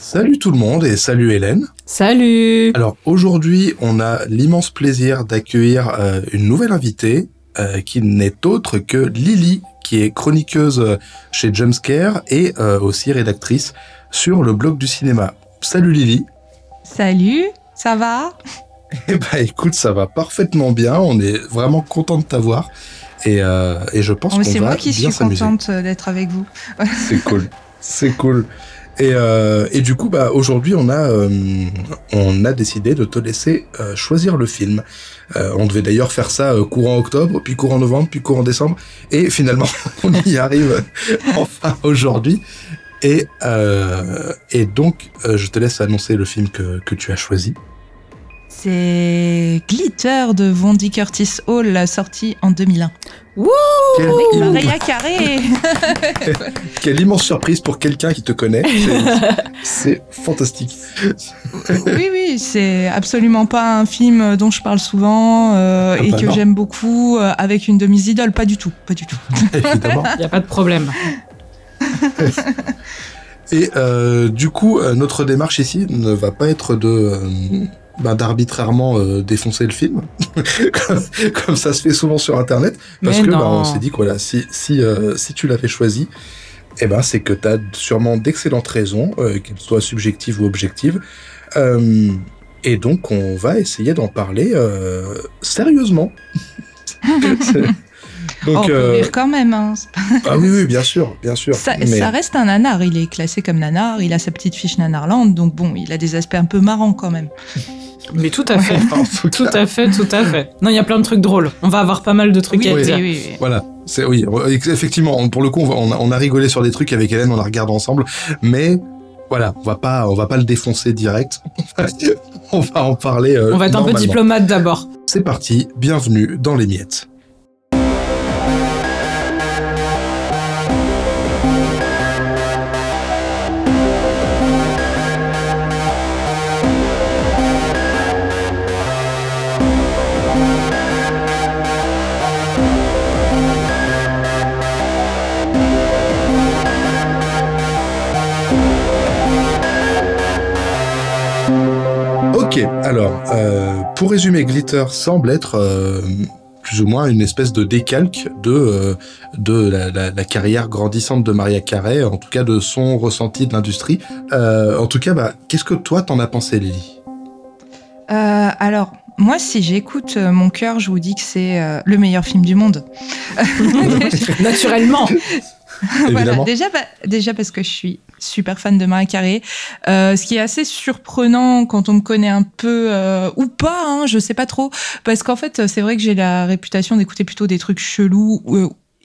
Salut tout le monde et salut Hélène. Salut Alors aujourd'hui, on a l'immense plaisir d'accueillir euh, une nouvelle invitée euh, qui n'est autre que Lily, qui est chroniqueuse euh, chez Jumpscare et aussi rédactrice sur le blog du cinéma. Salut Lily. Salut, ça va? Eh ben écoute, ça va parfaitement bien. On est vraiment content de t'avoir et, et je pense qu'on va C'est moi qui suis contente d'être avec vous. C'est cool, c'est cool. Et, euh, et, du coup, bah, aujourd'hui, on a, euh, on a décidé de te laisser euh, choisir le film. On devait d'ailleurs faire ça courant octobre, puis courant novembre, puis courant décembre. Et finalement, on y arrive enfin aujourd'hui. Et, donc, je te laisse annoncer le film que tu as choisi. C'est Glitter de Vondy Curtis Hall, sorti en 2001. Wouh Maria Carré Quelle immense surprise pour quelqu'un qui te connaît. C'est fantastique. oui, oui, c'est absolument pas un film dont je parle souvent euh, ah et bah que j'aime beaucoup euh, avec une de mes idoles. Pas du tout, pas du tout. Évidemment. Il n'y a pas de problème. Et euh, du coup, notre démarche ici ne va pas être de bah, d'arbitrairement euh, défoncer le film, comme, ça se fait souvent sur Internet, parce que bah, on s'est dit que voilà, si, si, euh, si tu l'avais choisi, eh ben, c'est que tu as sûrement d'excellentes raisons, euh, qu'elles soient subjectives ou objectives. et donc, on va essayer d'en parler sérieusement. Donc, on peut rire quand même. Hein. ah oui, oui, bien sûr, bien sûr. Ça, ça, reste un nanar. Il est classé comme nanar. Il a sa petite fiche Nanarland. Donc bon, il a des aspects un peu marrants quand même. Mais tout à fait. tout, à fait, tout à fait. Non, il y a plein de trucs drôles. On va avoir pas mal de trucs à dire. Oui, oui, voilà. C'est oui, effectivement. Pour le coup, on, a, rigolé sur des trucs avec Hélène, on la regarde ensemble, mais voilà, on va pas, on va pas le défoncer direct. on va en parler. Euh, on va être un peu diplomate d'abord. C'est parti. Bienvenue dans les miettes. Alors, euh, pour résumer, Glitter semble être euh, plus ou moins une espèce de décalque de, euh, de la, carrière grandissante de Maria Carey, en tout cas de son ressenti de l'industrie. en tout cas, bah, qu'est-ce que toi t'en as pensé, Lily? Alors, moi, si j'écoute mon cœur, je vous dis que c'est le meilleur film du monde. Naturellement. voilà, déjà, déjà parce que je suis super fan de Marie Carré. Euh, ce qui est assez surprenant quand on me connaît un peu euh, ou pas, hein, je sais pas trop, parce qu'en fait, c'est vrai que j'ai la réputation d'écouter plutôt des trucs chelous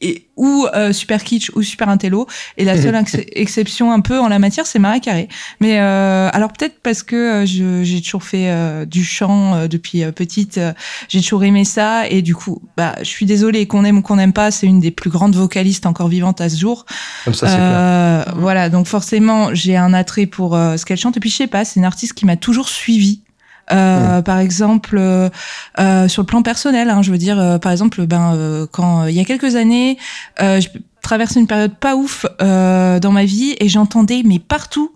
et, ou euh, super kitsch ou super intello. Et la seule exception un peu en la matière c'est Marie Carré. Mais euh, alors peut-être parce que euh, j'ai toujours fait euh, du chant depuis petite j'ai toujours aimé ça. Et du coup bah je suis désolée qu'on aime ou qu'on n'aime pas. C'est une des plus grandes vocalistes encore vivantes à ce jour. Comme ça c'est clair. Voilà. Donc forcément j'ai un attrait pour ce qu'elle chante. Et puis je sais pas c'est une artiste qui m'a toujours suivi euh, par exemple, euh, euh, sur le plan personnel, hein, je veux dire, par exemple, ben quand il y a quelques années, je traversais une période pas ouf dans ma vie et j'entendais mais partout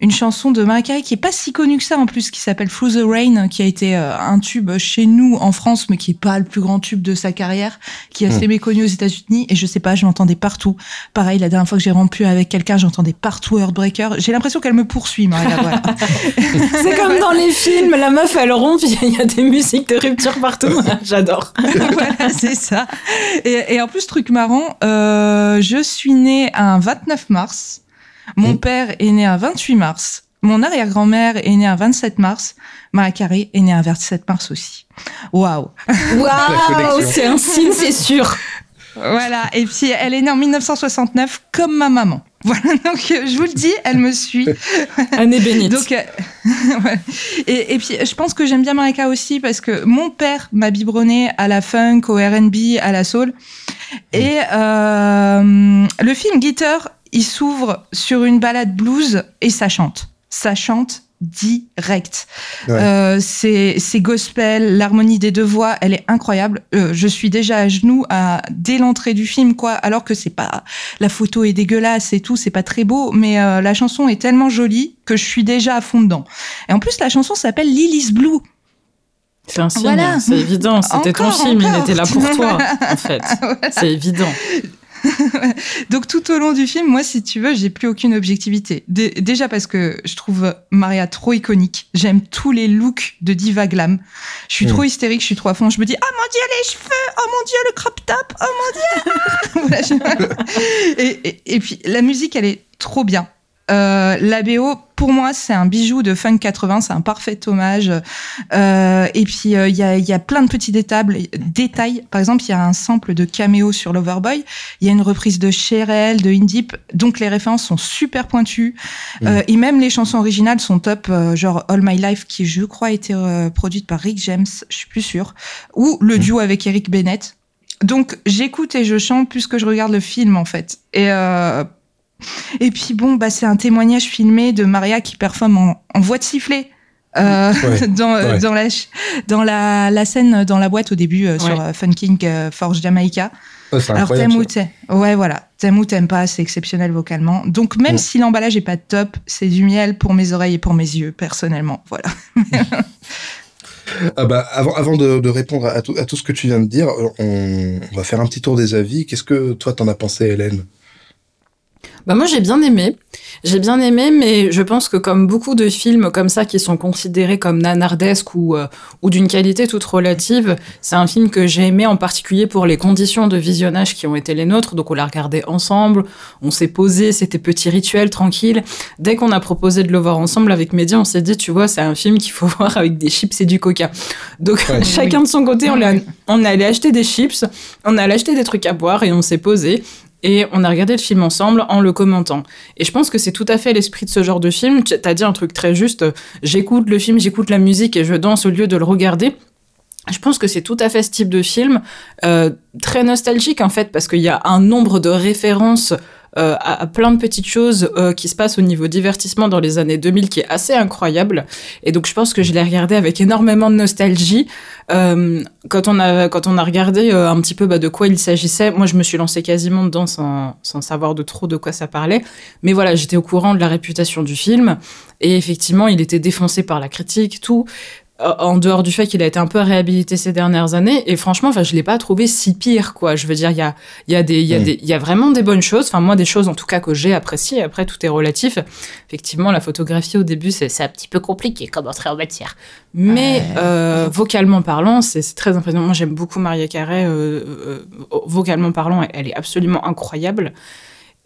une chanson de Mariah Carey qui est pas si connue que ça en plus, qui s'appelle Through the Rain, qui a été euh, un tube chez nous en France, mais qui est pas le plus grand tube de sa carrière, qui est assez hmm. méconnu aux États-Unis. Et je sais pas, je l'entendais partout. Pareil, la dernière fois que j'ai rompu avec quelqu'un, j'entendais partout Heartbreaker. J'ai l'impression qu'elle me poursuit, Mariah. Voilà. C'est comme dans les films, la meuf elle rompt, il y a des musiques de rupture partout. J'adore. voilà, c'est ça. Et, et, en plus, truc marrant, euh, je suis née un 29 mars. Mon père est né un 28 mars. Mon arrière-grand-mère est née un 27 mars. Ma Carré est née un 27 mars aussi. Waouh Waouh C'est un signe, c'est sûr Voilà, et puis elle est née en 1969 comme ma maman. Voilà, donc je vous le dis, elle me suit. Année bénite. Donc, euh, et, et, puis je pense que j'aime bien Marika aussi parce que mon père m'a biberonné à la funk, au R&B, à la soul. Et euh, le film Guitar il s'ouvre sur une balade blues et ça chante. Ça chante direct. Euh, c'est gospel, l'harmonie des deux voix, elle est incroyable. Euh, je suis déjà à genoux à, dès l'entrée du film, quoi. Alors que c'est pas la photo est dégueulasse et tout, c'est pas très beau, mais euh, la chanson est tellement jolie que je suis déjà à fond dedans. Et en plus, la chanson s'appelle Lily's Blue. C'est un signe, c'est évident. C'était ton film, il était là pour toi, en fait. C'est évident. Donc tout au long du film, moi, si tu veux, j'ai plus aucune objectivité. déjà parce que je trouve Maria trop iconique. J'aime tous les looks de diva glam. Je suis trop hystérique, je suis trop à fond. Je me dis, oh mon dieu, les cheveux, oh mon dieu, le crop top, oh mon dieu. et, et puis la musique, elle est trop bien. Euh, la BO, pour moi, c'est un bijou de funk 80, c'est un parfait hommage. Euh, et puis, euh, il y, a, y, a, plein de petits détails, détails. Par exemple, il y a un sample de caméo sur Loverboy. Il y a une reprise de Cherelle, de Indip. Donc, les références sont super pointues. Mmh. Euh, et même les chansons originales sont top. Euh, genre All My Life, qui, je crois, a été produite par Rick James, je suis plus sûre. Ou le mmh. duo avec Eric Bennett. Donc, j'écoute et je chante plus que je regarde le film, en fait. Et et puis bon, bah, c'est un témoignage filmé de Maria qui performe en, voix de sifflet. Euh, dans, dans, la, dans la, la, scène dans la boîte au début euh, sur euh, Funking Forge Jamaica. Alors t'aimes ou t'aimes, ouais voilà, t'aimes ou t'aimes pas, c'est exceptionnel vocalement. Donc même si l'emballage est pas top, c'est du miel pour mes oreilles et pour mes yeux personnellement, voilà. ah bah, avant, avant de, de répondre à tout, à tout, ce que tu viens de dire, on, on va faire un petit tour des avis. Qu'est-ce que toi t'en as pensé, Hélène? Bah moi j'ai bien aimé. J'ai bien aimé, mais je pense que comme beaucoup de films comme ça qui sont considérés comme nanardesques ou, euh, ou d'une qualité toute relative, c'est un film que j'ai aimé en particulier pour les conditions de visionnage qui ont été les nôtres. Donc on l'a regardé ensemble, on s'est posé, c'était petit rituel, tranquille. Dès qu'on a proposé de le voir ensemble avec Média, on s'est dit, tu vois, c'est un film qu'il faut voir avec des chips et du coca. Donc chacun de son côté, on, on est allé acheter des chips, on allé acheter des trucs à boire et on s'est posé et on a regardé le film ensemble en le commentant. Et je pense que c'est tout à fait l'esprit de ce genre de film. Tu as dit un truc très juste, j'écoute le film, j'écoute la musique et je danse au lieu de le regarder. Je pense que c'est tout à fait ce type de film, euh, très nostalgique en fait, parce qu'il y a un nombre de références euh, à, plein de petites choses euh, qui se passent au niveau divertissement dans les années 2000 qui est assez incroyable. Et donc je pense que je l'ai regardé avec énormément de nostalgie. Euh, quand on a quand on a regardé un petit peu bah, de quoi il s'agissait, moi je me suis lancée quasiment dedans sans, sans savoir de trop de quoi ça parlait. Mais voilà, j'étais au courant de la réputation du film et effectivement il était défoncé par la critique, tout en dehors du fait qu'il a été un peu réhabilité ces dernières années. Et franchement enfin je l'ai pas trouvé si pire quoi. Je veux dire il y a il y a des il y a mm. des il y a vraiment des bonnes choses. Enfin moi des choses en tout cas que j'ai appréciées. Après tout est relatif. Effectivement la photographie au début c'est un petit peu compliqué comme entrer en matière. Mais euh, vocalement parlant c'est très impressionnant. Moi j'aime beaucoup Maria Carré euh, euh, vocalement parlant elle est absolument incroyable.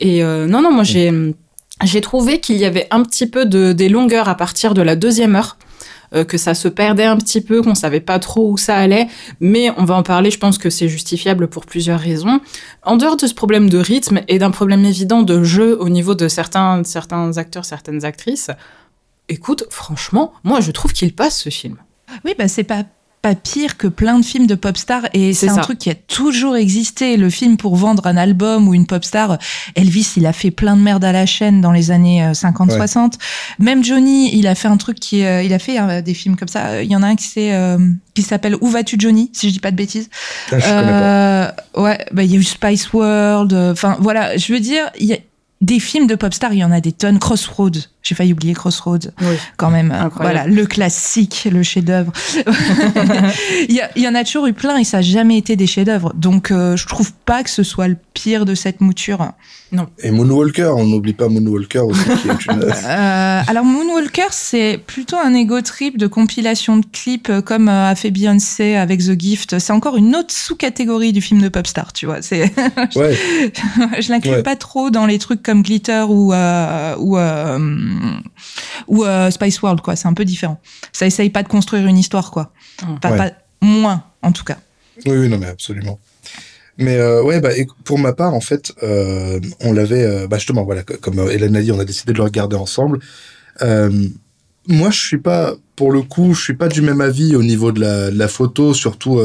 Et non non moi mm. j'ai j'ai trouvé qu'il y avait un petit peu de des longueurs à partir de la deuxième heure euh, que ça se perdait un petit peu, qu'on savait pas trop où ça allait, mais on va en parler, je pense que c'est justifiable pour plusieurs raisons. En dehors de ce problème de rythme et d'un problème évident de jeu au niveau de certains, certains acteurs, certaines actrices, écoute, franchement, moi je trouve qu'il passe ce film. Oui, bah c'est pas pas pire que plein de films de pop stars. Et c'est un truc qui a toujours existé. Le film pour vendre un album ou une pop star Elvis il a fait plein de merde à la chaîne dans les années 50 euh, 60 même Johnny il a fait un truc qui euh, il a fait euh, des films comme ça. Il y en a un qui c'est qui s'appelle Où vas-tu Johnny si je dis pas de bêtises. Ah, ouais bah il y a eu Spice World enfin voilà. Je veux dire il y a des films de pop stars il y en a des tonnes. Crossroads j'ai failli oublier Crossroads, quand même. Voilà, le classique, le chef-d'œuvre. il, y, y en a toujours eu plein et ça n'a jamais été des chefs-d'œuvre. Donc, euh, je trouve pas que ce soit le pire de cette mouture. Non. Et Moonwalker, on n'oublie pas Moonwalker aussi. Qui est une... euh, alors, Moonwalker, c'est plutôt un ego trip de compilation de clips euh, comme euh, a fait Beyoncé avec The Gift. C'est encore une autre sous-catégorie du film de pop star, tu vois. C'est. ouais. je l'inclus pas trop dans les trucs comme Glitter ou ou ou euh, Spice World, quoi. C'est un peu différent. Ça essaye pas de construire une histoire, quoi. Pas, moins, en tout cas. Oui, oui, non, mais absolument. Mais euh, ouais, bah, pour ma part, en fait, euh, on l'avait, bah, justement, voilà, comme Hélène a dit, on a décidé de le regarder ensemble. moi, je suis pas, pour le coup, je suis pas du même avis au niveau de la, de la photo, surtout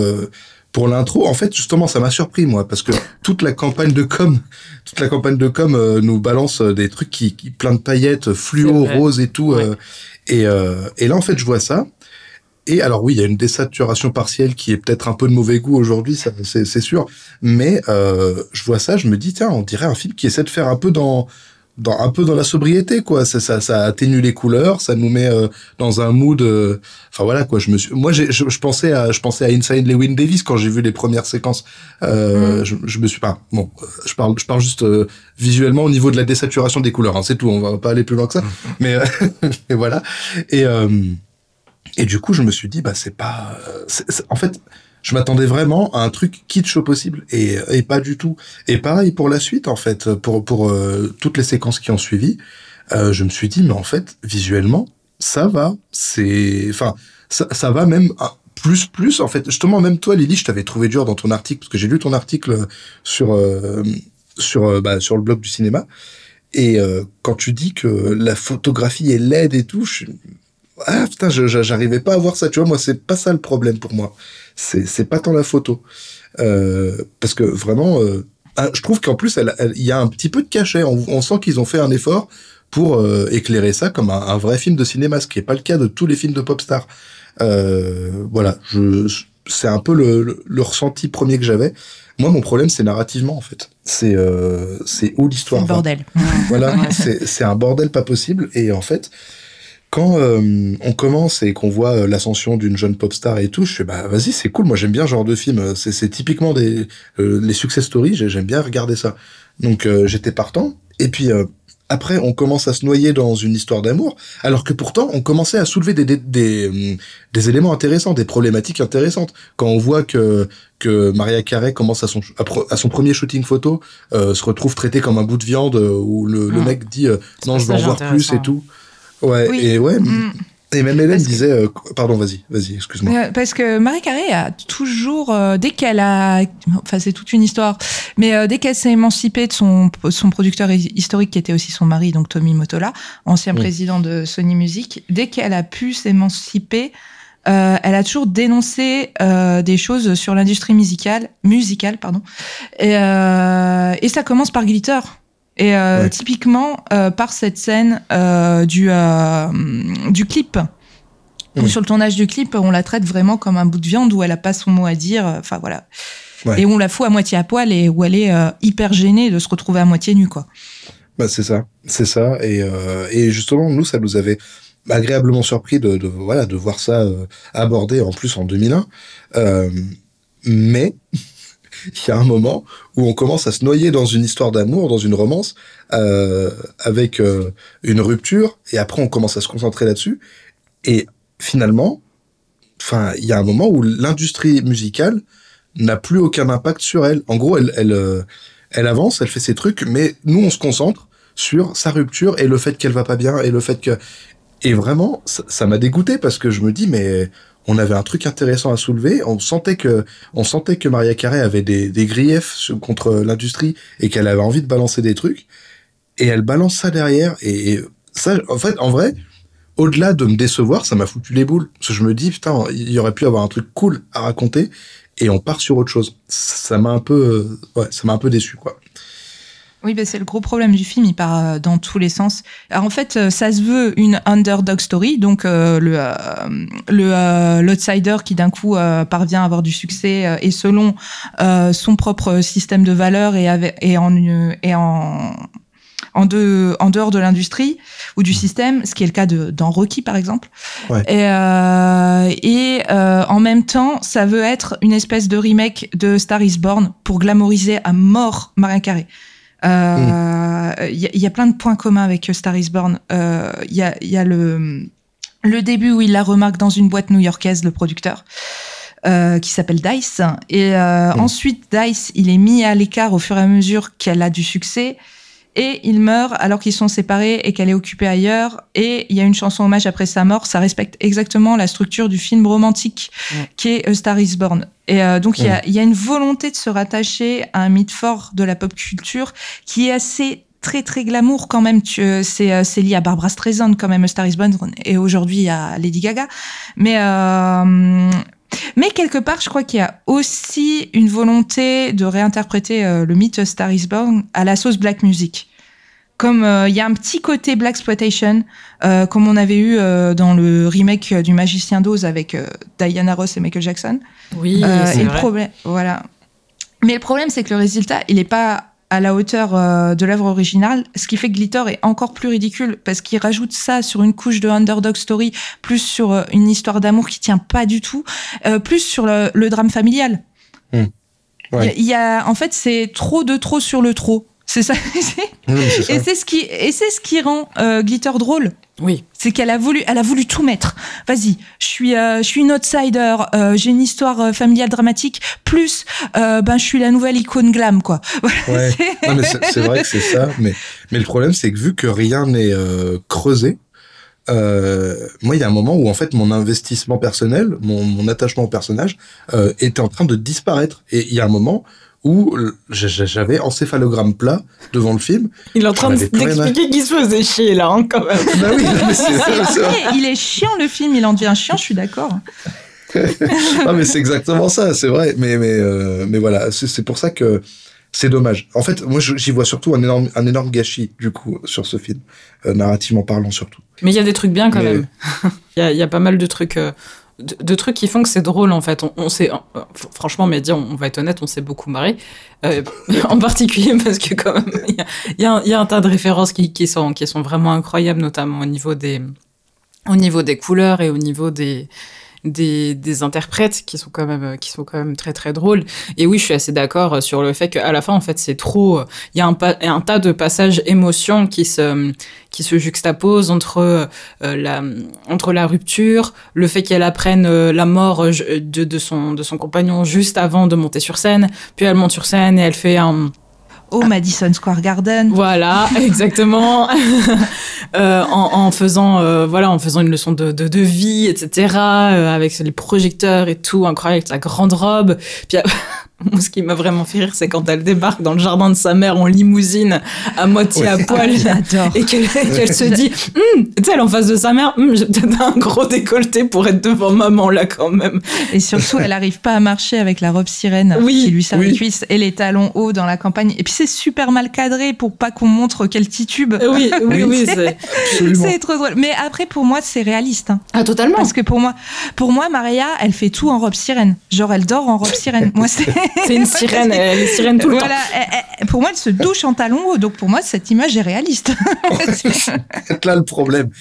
pour l'intro. En fait, justement, ça m'a surpris, moi, parce que toute la campagne de com, toute la campagne de com nous balance des trucs qui, qui plein de paillettes, fluo, rose et tout. et, et là, en fait, je vois ça. Et alors oui, il y a une désaturation partielle qui est peut-être un peu de mauvais goût aujourd'hui, c'est sûr. Mais euh, je vois ça, je me dis tiens, on dirait un film qui essaie de faire un peu dans dans un peu dans la sobriété quoi ça ça, ça atténue les couleurs ça nous met euh, dans un mood euh, enfin voilà quoi je me suis moi je, je, pensais à je pensais à Inside Lewin Davis quand j'ai vu les premières séquences euh, mm. je, je, me suis pas bon je parle je parle juste visuellement au niveau de la désaturation des couleurs hein, c'est tout on va pas aller plus loin que ça mm. mais, mais voilà et et du coup, je me suis dit, bah, c'est pas. en fait, je m'attendais vraiment à un truc kitsch au possible et, et pas du tout. Et pareil pour la suite, en fait, pour, pour euh, toutes les séquences qui ont suivi, euh, je me suis dit, mais en fait, visuellement, ça va. C'est. Enfin, ça, ça va même. plus plus en fait justement même toi Lily je t'avais trouvé dur dans ton article parce que j'ai lu ton article sur euh, sur euh, bah, sur le blog du cinéma et quand tu dis que la photographie est laide et tout je, ah putain, j'arrivais pas à voir ça, tu vois, moi c'est pas ça le problème pour moi. C'est pas tant la photo. Euh, parce que vraiment, euh, ah, je trouve qu'en plus, il y a un petit peu de cachet. On, sent qu'ils ont fait un effort pour euh, éclairer ça comme un, vrai film de cinéma, ce qui est pas le cas de tous les films de pop star. voilà, je, c'est un peu le, le, ressenti premier que j'avais. Moi, mon problème, c'est narrativement, en fait. C'est où l'histoire. C'est bordel. Voilà, c'est un bordel pas possible. Et en fait, quand euh, on commence et qu'on voit euh, l'ascension d'une jeune pop star et tout, je fais bah vas-y c'est cool, moi j'aime bien ce genre de film, c'est typiquement des euh, les success stories, j'aime bien regarder ça. Donc j'étais partant. Et puis après on commence à se noyer dans une histoire d'amour, alors que pourtant on commençait à soulever des des, des, des éléments intéressants, des problématiques intéressantes. Quand on voit que que Maria Carey commence à son à, son premier shooting photo, se retrouve traité comme un bout de viande où le, le ah. mec dit non je veux en voir plus et tout. Ouais, et ouais. Mm. Et même Hélène disait, euh, pardon, vas-y, vas-y, excuse-moi. Euh, parce que Marie Carré a toujours, euh, dès qu'elle a, enfin c'est toute une histoire, mais dès qu'elle s'est émancipée de son, son producteur historique qui était aussi son mari, donc Tommy Motola, ancien président de Sony Music, dès qu'elle a pu s'émanciper, elle a toujours dénoncé des choses sur l'industrie musicale, musicale pardon, et, et ça commence par Glitter. Et euh, typiquement, euh, par cette scène euh, du, du clip, sur le tournage du clip, on la traite vraiment comme un bout de viande où elle a pas son mot à dire. Enfin voilà. Et on la fout à moitié à poil et où elle est hyper gênée de se retrouver à moitié nue, quoi. Bah, c'est ça, c'est ça. Et, et justement, nous, ça nous avait agréablement surpris de, de voilà de voir ça abordé en plus en 2001. mais il y a un moment où on commence à se noyer dans une histoire d'amour, dans une romance, euh, avec euh, une rupture, et après on commence à se concentrer là-dessus. Et finalement, il y a un moment où l'industrie musicale n'a plus aucun impact sur elle. En gros, elle, elle, euh, elle avance, elle fait ses trucs, mais nous on se concentre sur sa rupture et le fait qu'elle va pas bien et le fait que et vraiment ça m'a dégoûté parce que je me dis mais on avait un truc intéressant à soulever. On sentait que, on sentait que Maria Carey avait des, des griefs contre l'industrie et qu'elle avait envie de balancer des trucs. Et elle balance ça derrière. Et, ça, en fait, en vrai, au-delà de me décevoir, ça m'a foutu les boules. Parce que je me dis, putain, il y aurait pu avoir un truc cool à raconter et on part sur autre chose. Ça m'a un peu, ouais, ça m'a un peu déçu, quoi. Oui, bah c'est le gros problème du film, il part euh, dans tous les sens. Alors, en fait, euh, ça se veut une underdog story, donc euh, le le l'outsider qui d'un coup parvient à avoir du succès et selon son propre système de valeurs et, avec, et en et en en, de, en dehors de l'industrie ou du système, ce qui est le cas de, dans Rocky par exemple. Ouais. Et, euh, et euh, en même temps, ça veut être une espèce de remake de Star is Born pour glamouriser à mort Marin Carré. Il euh, y, y, a plein de points communs avec Star is Born. Il euh, y, a, y a le, le début où il la remarque dans une boîte new-yorkaise, le producteur. Euh, qui s'appelle Dice. Et euh, ensuite, Dice, il est mis à l'écart au fur et à mesure qu'elle a du succès et il meurt alors qu'ils sont séparés et qu'elle est occupée ailleurs. Et il y a une chanson hommage après sa mort. Ça respecte exactement la structure du film romantique qui est A Star Is Born. Et euh, donc il y, a, y a une volonté de se rattacher à un mythe fort de la pop culture qui est assez très très glamour quand même. Euh, c'est euh, c'est lié à Barbara Streisand quand même, A Star Is Born et aujourd'hui à Lady Gaga. Mais Mais quelque part, je crois qu'il y a aussi une volonté de réinterpréter euh, le mythe Star is Born à la sauce black music. Comme euh, il y a un petit côté black exploitation, euh, comme on avait eu dans le remake du Magicien d'Oz avec Diana Ross et Michael Jackson. Oui, c'est vrai. problème, voilà. Mais le problème, c'est que le résultat, il n'est pas à la hauteur euh, de l'œuvre originale, ce qui fait que Glitter est encore plus ridicule parce qu'il rajoute ça sur une couche de underdog story, plus sur euh, une histoire d'amour qui tient pas du tout, euh, plus sur le, drame familial. Hmm. Il y, a, en fait, c'est trop de trop sur le trop. C'est ça. et c'est ce qui et c'est ce qui rend Glitter drôle. Oui. C'est qu'elle a voulu, elle a voulu tout mettre. Vas-y, je suis, euh, je suis une outsider. Euh, j'ai une histoire euh, familiale dramatique. Plus, ben, je suis la nouvelle icône glam, quoi. Ouais. c'est vrai que c'est ça. Mais, mais le problème, c'est que vu que rien n'est creusé, moi, il y a un moment où en fait mon investissement personnel, mon, mon attachement au personnage, était en train de disparaître. Et il y a un moment où j'avais encéphalogramme plat devant le film. Il est en train d'expliquer qu'il se faisait chier là, hein, quand même. bah oui, mais c'est Il est chiant le film, il en devient chiant, je suis d'accord. ah mais c'est exactement ça, c'est vrai. Mais mais euh, mais voilà, c'est pour ça que c'est dommage. En fait, moi j'y vois surtout un énorme un énorme gâchis du coup sur ce film, euh, narrativement parlant surtout. Mais il y a des trucs bien quand même. Il y, y, a pas mal de trucs. Euh, de, trucs qui font que c'est drôle en fait. On, on sait, franchement, mais on, va être honnête, on s'est beaucoup marré. Euh, en particulier parce que quand même, il y, y, a un tas de références qui, qui, sont, qui sont vraiment incroyables, notamment au niveau des, au niveau des couleurs et au niveau des, des, des, interprètes qui sont quand même qui sont quand même très très drôles. Et oui je suis assez d'accord sur le fait qu'à la fin en fait c'est trop il y a un, tas de passages émotions qui se qui se juxtaposent entre euh, la entre la rupture le fait qu'elle apprenne euh, la mort de, de son de son compagnon juste avant de monter sur scène puis elle monte sur scène et elle fait un au Madison Square Garden. Voilà, exactement. euh, en, en, faisant, euh, voilà, en faisant une leçon de, de, de vie, etc. Euh, avec les projecteurs et tout, incroyable, avec sa grande robe. Puis Moi, ce qui m'a vraiment fait rire, c'est quand elle débarque dans le jardin de sa mère en limousine, à moitié à poil, et qu'elle se dit, hum, tu sais, elle en face de sa mère, hum, j'ai peut-être un gros décolleté pour être devant maman là quand même. Et surtout, elle n'arrive pas à marcher avec la robe sirène qui lui sert les cuisses et les talons hauts dans la campagne. Et puis c'est super mal cadré pour pas qu'on montre qu'elle titube. Oui, oui, oui, c'est trop drôle. Mais après, pour moi, c'est réaliste. Hein. Ah, totalement. Parce que pour moi, pour moi, Maria, elle fait tout en robe sirène. Genre, elle dort en robe sirène. Moi, c'est c'est une sirène, elle est sirène tout le voilà, temps. pour moi, elle se douche en talons hauts, donc pour moi, cette image est réaliste. c'est là le problème.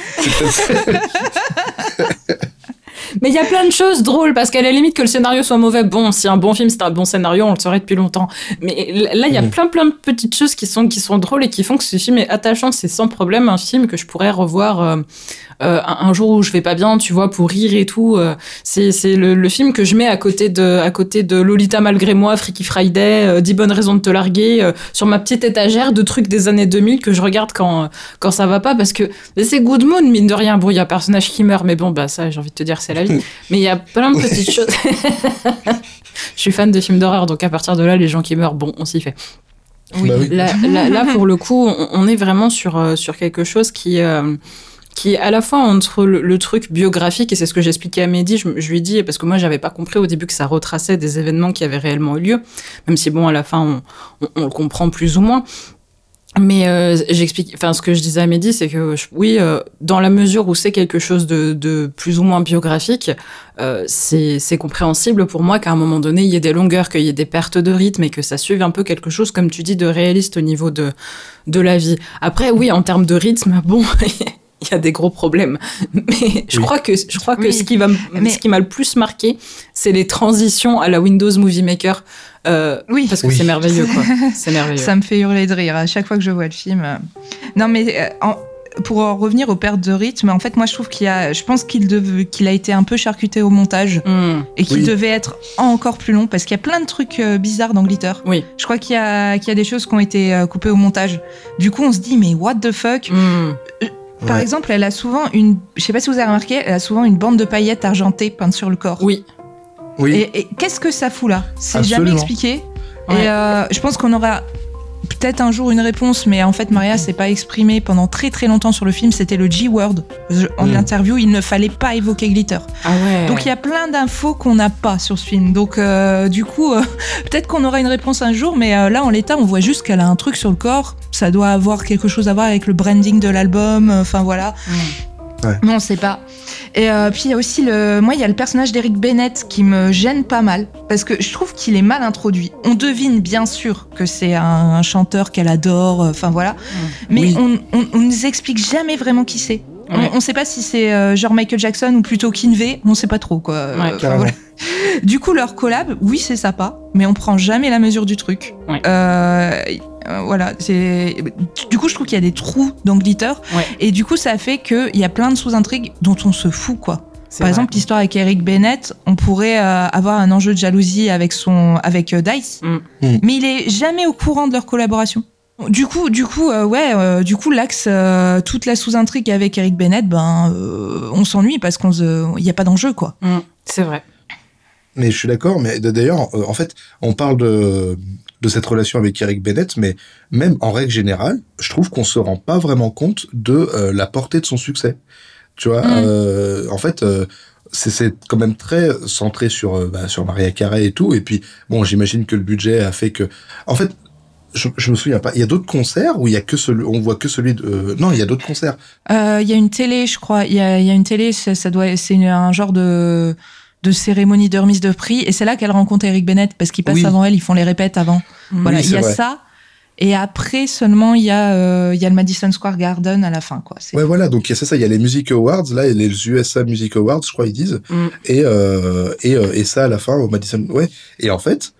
Mais il y a plein de choses drôles parce qu'à la limite que le scénario soit mauvais, bon, si un bon film c'est un bon scénario, on le saurait depuis longtemps. Mais là, il y a mm. plein plein de petites choses qui sont qui sont drôles et qui font que ce film est attachant. C'est sans problème un film que je pourrais revoir euh, euh, un, jour où je vais pas bien, tu vois, pour rire et tout. Euh, c'est c'est le, le, film que je mets à côté de à côté de Lolita malgré moi, Freaky Friday, euh, 10 bonnes raisons de te larguer, euh, sur ma petite étagère de trucs des années 2000 que je regarde quand quand ça va pas parce que c'est Good Moon mine de rien. Bon, il y a un personnage qui meurt, mais bon, bah ça, j'ai envie de te dire, c'est la vie. mais il y a plein de petites choses. je suis fan de films d'horreur, donc à partir de là, les gens qui meurent, bon, on s'y fait. Oui, bah Là, là, pour le coup, on, est vraiment sur, sur quelque chose qui, euh, qui est à la fois entre le, truc biographique, et c'est ce que j'expliquais à Mehdi, je, lui ai dit, parce que moi j'avais pas compris au début que ça retraçait des événements qui avaient réellement eu lieu, même si bon, à la fin on, on, le comprend plus ou moins. Mais euh, j'explique, enfin ce que je disais à Mehdi, c'est que oui, euh, dans la mesure où c'est quelque chose de, de, plus ou moins biographique, euh, c'est compréhensible pour moi qu'à un moment donné il y ait des longueurs, qu'il y ait des pertes de rythme et que ça suive un peu quelque chose, comme tu dis, de réaliste au niveau de de la vie. Après, oui, en termes de rythme, bon. il y a des gros problèmes. Mais je crois que je crois que ce qui va ce qui m'a le plus marqué, c'est les transitions à la Windows Movie Maker. Euh, oui, parce que c'est merveilleux quoi. C'est merveilleux. Ça me fait hurler de rire à chaque fois que je vois le film. Non mais euh, pour en revenir aux pertes de rythme, en fait, moi, je trouve qu'il a, je pense qu'il qu'il a été un peu charcuté au montage hmm. et qu'il devait être encore plus long parce qu'il y a plein de trucs euh, bizarres dans Glitter. Oui. Je crois qu'il y a, qu'il y a des choses qui ont été euh, coupées au montage. Du coup, on se dit, mais what the fuck? Hmm. Par exemple, elle a souvent une. Je sais pas si vous avez remarqué, elle a souvent une bande de paillettes argentées peinte sur le corps. Oui. Oui. Et, qu'est-ce que ça fout là? C'est jamais expliqué. Et euh, je pense qu'on aura peut-être un jour une réponse, mais en fait Maria s'est pas exprimée pendant très très longtemps sur le film. C'était le G-word. En Mm. interview, il ne fallait pas évoquer Glitter. Ah ouais. Donc il y a plein d'infos qu'on n'a pas sur ce film. Donc euh, du coup, euh, peut-être qu'on aura une réponse un jour, mais euh, là en l'état, on voit juste qu'elle a un truc sur le corps. Ça doit avoir quelque chose à voir avec le branding de l'album. Enfin voilà. Mm. Mais on sait pas. Et euh, puis il y a aussi le, moi il y a le personnage d'Eric Bennett qui me gêne pas mal parce que je trouve qu'il est mal introduit. On devine bien sûr que c'est un, un chanteur qu'elle adore. euh, Enfin voilà. Mais Oui. on, on, on nous explique jamais vraiment qui c'est. Ouais. On, on sait pas si c'est euh, genre Michael Jackson ou plutôt Kinvey, on sait pas trop quoi. Voilà. Du coup, leur collab, oui, c'est sympa, mais on prend jamais la mesure du truc. Euh, voilà, c'est. Du coup, je trouve qu'il y a des trous dans Glitter, Ouais. et du coup, ça fait qu'il y a plein de sous-intrigues dont on se fout, quoi. Par vrai. exemple, l'histoire avec Eric Bennett, on pourrait euh, avoir un enjeu de jalousie avec son, avec euh, Dice, Mm. Mm. mais il est jamais au courant de leur collaboration. Du coup, du coup, euh, ouais, euh, du coup, l'axe, euh, toute la sous-intrigue avec Eric Bennett, ben, euh, on s'ennuie parce qu'on, il n'y a pas d'enjeu, quoi. Mm. C'est vrai. Mais je suis d'accord, mais d'ailleurs, en fait, on parle de, de cette relation avec Eric Bennett, mais même en règle générale, je trouve qu'on se rend pas vraiment compte de euh, la portée de son succès. Tu vois, Mm. euh, en fait, euh, c'est- quand même très centré sur, euh, bah, sur Maria Carey et tout. Et puis, bon, j'imagine que le budget a fait que. En fait, je, je me souviens pas. Il y a d'autres concerts où il y a que celui, on voit que celui de. euh, non, il y a d'autres concerts. Euh, Il y a une télé, je crois. Il y a, y a une télé, ça, ça doit, c'est un genre de, de cérémonie de remise de prix. Et c'est là qu'elle rencontre Eric Bennett parce qu'ils passent Oui. avant elle, ils font les répètes avant. Voilà, Oui, il y a c'est vrai. ça. Et après seulement, il y a, euh, il y a le Madison Square Garden à la fin, quoi. C'est- Ouais, voilà. Donc, il y a ça, ça. Il y a les Music Awards. Là, a les USA Music Awards, je crois, ils disent. Mm. et euh, et, euh, et ça à la fin au Madison ouais et en fait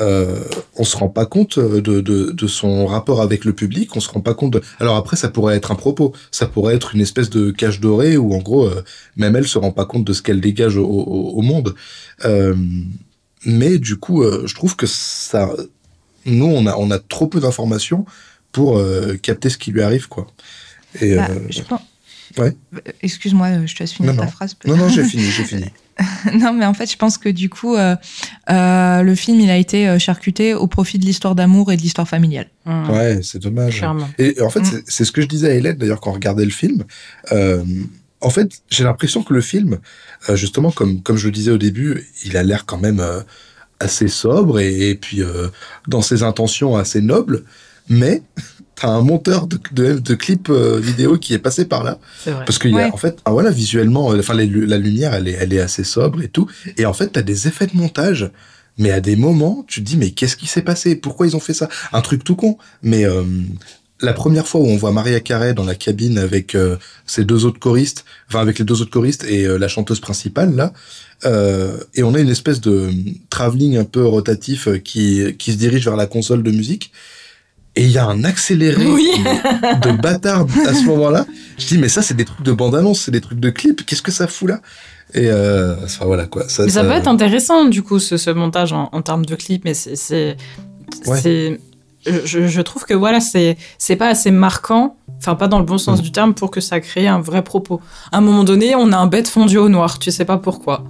euh, on se rend pas compte de, de, de son rapport avec le public on se rend pas compte de... alors après ça pourrait être un propos ça pourrait être une espèce de cache dorée où en gros euh, même elle se rend pas compte de ce qu'elle dégage au, au, au monde euh, mais du coup euh, je trouve que ça nous on a on a trop peu d'informations pour euh, capter ce qui lui arrive quoi et Bah, euh, je pense- ouais. Euh, Excuse-moi, euh, je te laisse finir Non, ta non. phrase. non non j'ai fini j'ai fini non, mais en fait, je pense que du coup, euh, euh, le film, il a été euh, charcuté au profit de l'histoire d'amour et de l'histoire familiale. Mm. ouais c'est dommage Clairement. Et en fait, Mm. c'est- c'est ce que je disais à Hélène d'ailleurs quand on regardait le film. Euh, en fait, j'ai l'impression que le film, euh, justement, comme, comme je le disais au début, il a l'air quand même euh, assez sobre et, et puis euh, dans ses intentions assez nobles, mais t'as un monteur de, de, de clips euh, vidéo qui est passé par là. C'est vrai. parce qu'il y a Ouais. en fait ah, voilà visuellement euh, enfin la lumière elle est elle est assez sobre et tout. Et en fait t'as des effets de montage mais à des moments tu te dis mais qu'est-ce qui s'est passé? Pourquoi ils ont fait ça? Un truc tout con mais euh, la première fois où on voit Maria Carey dans la cabine avec euh, ses deux autres choristes enfin avec les deux autres choristes et euh, la chanteuse principale là euh, et on a une espèce de travelling un peu rotatif qui qui se dirige vers la console de musique et il y a un accéléré Oui. de bâtard à ce moment-là. Je dis, mais ça, c'est des trucs de bande-annonce, c'est des trucs de clip. Qu'est-ce que ça fout là? Et euh, enfin, voilà quoi. Ça, Mais ça peut être intéressant, du coup, ce, ce montage en, en termes de clip, mais c'est. c'est- Ouais. c'est- Je, je trouve que voilà, c'est c'est pas assez marquant, enfin pas dans le bon sens Mm. du terme, pour que ça crée un vrai propos. À un moment donné, on a un bête fondu au noir, tu sais pas pourquoi.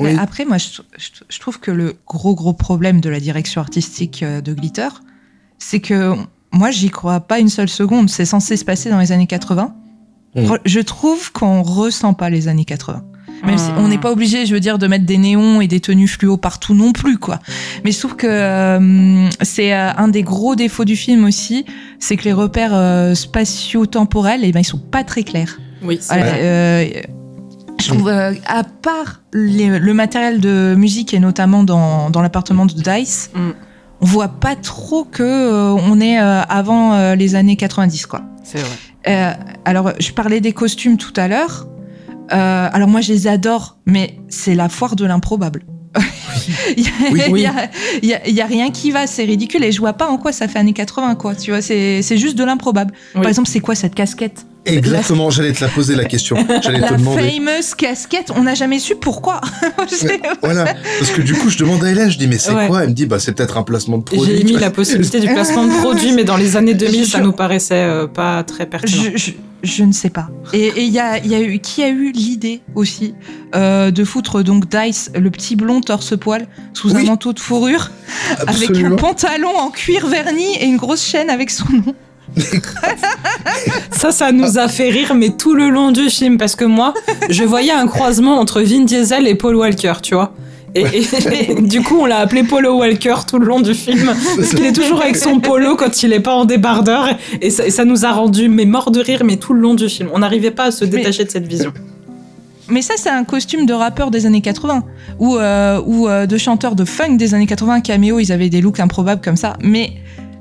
Oui. Après, moi, je, je- je trouve que le gros, gros problème de la direction artistique euh, de Glitter, c'est que moi, j'y crois pas une seule seconde. C'est censé se passer dans les années 80. Mm. Je trouve qu'on ressent pas les années 80. Même si Mm. on n'est pas obligé, je veux dire, de mettre des néons et des tenues fluo partout non plus, quoi. Mais je trouve que euh, c'est euh, un des gros défauts du film aussi, c'est que les repères euh, spatio-temporels, eh ben, ils sont pas très clairs. Oui, c'est Voilà, vrai. euh, je trouve, euh, à part les- le matériel de musique et notamment dans, dans l'appartement de Dice, Mm. On voit pas trop que euh, on est euh, avant euh, les années 90, quoi. C'est vrai. Euh, alors, je parlais des costumes tout à l'heure. Euh, alors moi, je les adore, mais c'est la foire de l'improbable. Il y, a- Oui. y a- y y rien qui va, c'est ridicule et je vois pas en quoi ça fait années 80 quoi. Tu vois, c'est c'est juste de l'improbable. Par exemple, c'est quoi cette casquette? Exactement, j'allais te la poser la question. J'allais te demander. La famous casquette, on n'a jamais su pourquoi. voilà, parce que du coup, je demande à Hélène, je dis, mais c'est quoi? Elle me dit, bah, c'est peut-être un placement de produit. J'ai mis la possibilité du placement de produit, mais dans les années 2000, ça nous paraissait euh, pas très pertinent. Je, ne sais pas. Et il y a, y a eu, qui a eu l'idée aussi euh, de foutre donc Dice, le petit blond torse-poil, sous un manteau de fourrure, avec un pantalon en cuir verni et une grosse chaîne avec son nom ça, ça nous a fait rire, mais tout le long du film, parce que moi, je voyais un croisement entre Vin Diesel et Paul Walker, tu vois. Et, du coup, on l'a appelé Polo Walker tout le long du film. Parce qu'il est toujours avec son polo quand il est pas en débardeur. Et ça, nous a rendu mais morts de rire, mais tout le long du film. On n'arrivait pas à se détacher de cette vision. Mais ça, c'est un costume de rappeur des années 80 ou, euh, ou euh, de chanteur de funk des années 80. Cameo, ils avaient des looks improbables comme ça. Mais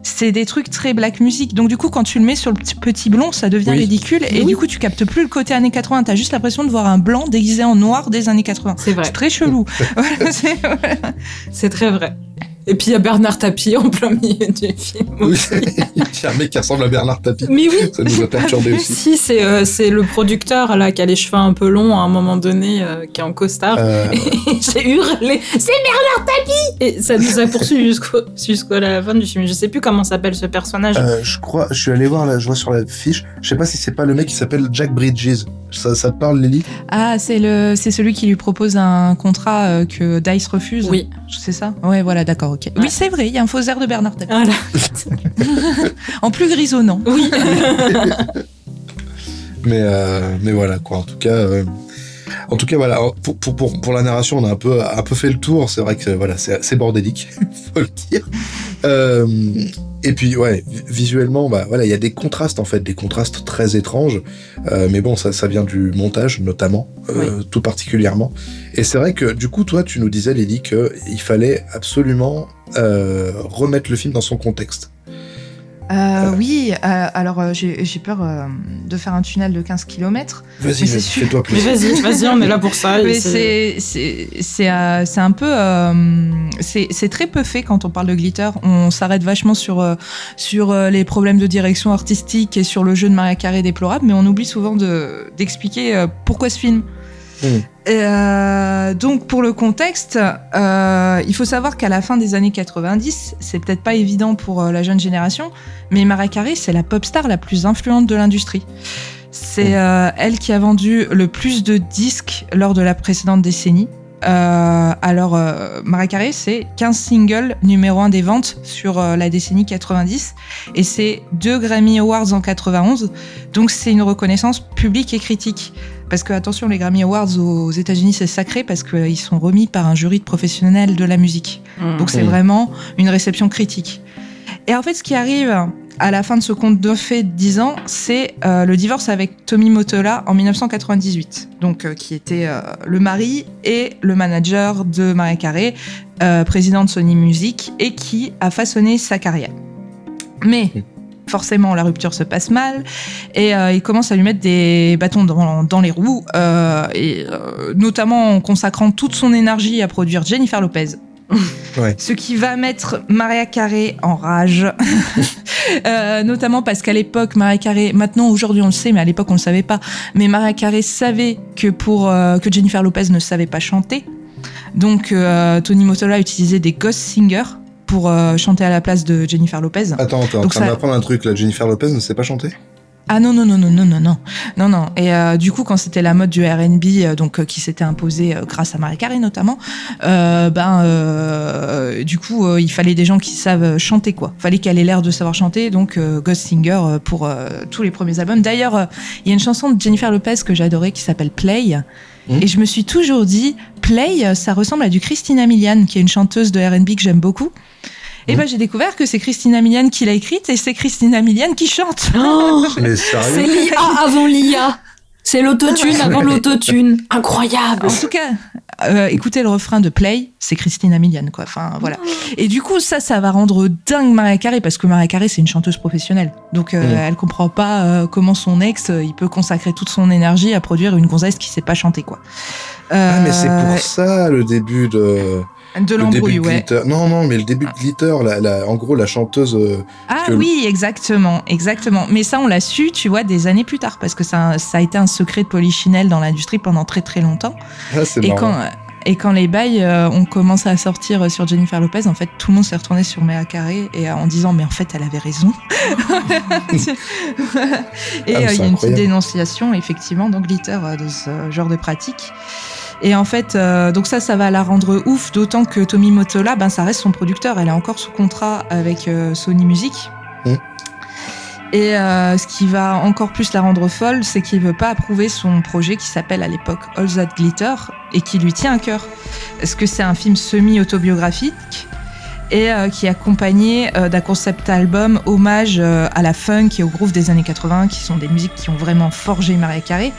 c'est des trucs très black music. Donc du coup, quand tu le mets sur le petit, blond, ça devient ridicule. Et du coup, tu captes plus le côté années 80. T'as juste l'impression de voir un blanc déguisé en noir des années 80. C'est vrai. C'est très chelou. c'est très vrai. Et puis il y a Bernard Tapie en plein milieu du film. il y a un mec qui ressemble à Bernard Tapie. Mais oui. Ça nous a perturbé aussi. Si, c'est euh, c'est le producteur là qui a les cheveux un peu longs à un moment donné, euh, qui est en costard. Euh... J'ai hurlé C'est Bernard Tapie Et ça nous a poursuivi jusqu'au jusqu'à la fin du film. Je sais plus comment s'appelle ce personnage. Euh, je crois, je suis allé voir là, je vois sur la fiche. Je sais pas si c'est pas le mec qui s'appelle Jack Bridges. Ça, ça, te parle, Lily? Ah, c'est le, c'est celui qui lui propose un contrat que Dice refuse. Oui, c'est ça. Ouais, voilà, d'accord. Oui, c'est vrai, il y a un faux air de Bernard Tapie. Voilà. en plus grisonnant. Oui. mais, euh, mais voilà, quoi. En tout cas. Euh, en tout cas, voilà, pour, pour, pour, la narration, on a un peu, un peu fait le tour. C'est vrai que voilà, c'est bordélique, faut le dire. Euh, et puis, ouais, visuellement, bah, voilà, il y a des contrastes, en fait, des contrastes très étranges. Euh, mais bon, ça, ça vient du montage, notamment, euh, tout particulièrement. Et c'est vrai que, du coup, toi, tu nous disais, Lily, qu'il fallait absolument euh, remettre le film dans son contexte. Euh, oui, euh, alors euh, j'ai peur de faire un tunnel de 15 km. Vas-y, fais-toi Mais vas-y, vas-y, on est là pour ça. c'est un peu. c'est très peu fait quand on parle de glitter. On s'arrête vachement sur, sur les problèmes de direction artistique et sur le jeu de Maria Carré déplorable, mais on oublie souvent d'expliquer pourquoi ce film. Euh, donc pour le contexte, euh, il faut savoir qu'à la fin des années 90, c'est peut-être pas évident pour euh, la jeune génération, mais Mariah Carey, c'est la pop star la plus influente de l'industrie. C'est elle qui a vendu le plus de disques lors de la précédente décennie. alors, Mariah Carey, c'est 15 singles numéro 1 des ventes sur la décennie 90 et c'est deux Grammy Awards en 91. Donc, c'est une reconnaissance publique et critique. Parce que, attention, les Grammy Awards aux États-Unis, c'est sacré parce qu'ils sont remis par un jury de professionnels de la musique. Mmh. Donc, c'est vraiment une réception critique. Et en fait, ce qui arrive à la fin de ce conte de fait de 10 ans, c'est euh, le divorce avec Tommy Motola en 1998, donc euh, qui était euh, le mari et le manager de Maria Carey, président de Sony Music, et qui a façonné sa carrière. Mais mmh forcément la rupture se passe mal et euh, il commence à lui mettre des bâtons dans, les roues euh, et euh, notamment en consacrant toute son énergie à produire Jennifer Lopez. Ce qui va mettre Maria Carey en rage, notamment parce qu'à l'époque, Maria Carey, maintenant aujourd'hui on le sait, mais à l'époque on le savait pas, mais Maria Carey savait que pour que Jennifer Lopez ne savait pas chanter, donc Tony Motola utilisait des ghost singers pour euh, chanter à la place de Jennifer Lopez. Attends, attends, Donc, ça m'apprendre un truc là. Jennifer Lopez ne sait pas chanter? Ah non non non non non non non. Non non. Et euh, du coup quand c'était la mode du R&B euh, donc qui s'était imposée grâce à Marie Carey notamment ben du coup il fallait des gens qui savent chanter quoi. Fallait qu'elle ait l'air de savoir chanter donc Ghost Singer pour tous les premiers albums. D'ailleurs il y a une chanson de Jennifer Lopez que j'adorais qui s'appelle Play mmh. et je me suis toujours dit Play ça ressemble à du Christina Milian qui est une chanteuse de R&B que j'aime beaucoup et ben j'ai découvert que c'est Christina Milian qui l'a écrite et c'est Christina Milian qui chante. Oh, c'est l'IA avant l'IA. C'est l'autotune avant l'autotune. Incroyable. En tout cas, euh, écoutez le refrain de Play, c'est Christina Milian, quoi. Enfin, voilà. Et du coup, ça, ça va rendre dingue Maria Carey parce que Maria Carey, c'est une chanteuse professionnelle. Donc, euh, elle comprend pas euh, comment son ex, il peut consacrer toute son énergie à produire une gonzesse qui sait pas chanter, quoi. Ah, mais c'est pour ça le début de De l'embrouille, ouais. Non, non, mais le début de Glitter, la, en gros, la chanteuse. Euh, ah oui, exactement, exactement. Mais ça, on l'a su, tu vois, des années plus tard, parce que ça, ça a été un secret de Polichinelle dans l'industrie pendant très très longtemps. Ah, c'est marrant. Quand, et quand les bails euh, ont commencé à sortir sur Jennifer Lopez, en fait, tout le monde s'est retourné sur Mea Carré et en disant mais en fait elle avait raison. et ah, il y a une petite dénonciation effectivement donc glitter de ce genre de pratique. Et en fait, euh, donc ça, ça va la rendre ouf, d'autant que Tommy Motola, ben, ça reste son producteur. Elle est encore sous contrat avec euh, Sony Music. Mmh. Et euh, ce qui va encore plus la rendre folle, c'est qu'il veut pas approuver son projet qui s'appelle à l'époque All That Glitter et qui lui tient à cœur. Parce que c'est un film semi-autobiographique et qui est accompagné d'un concept album hommage à la funk et au groove des années 80, qui sont des musiques qui ont vraiment forgé Maria Carey.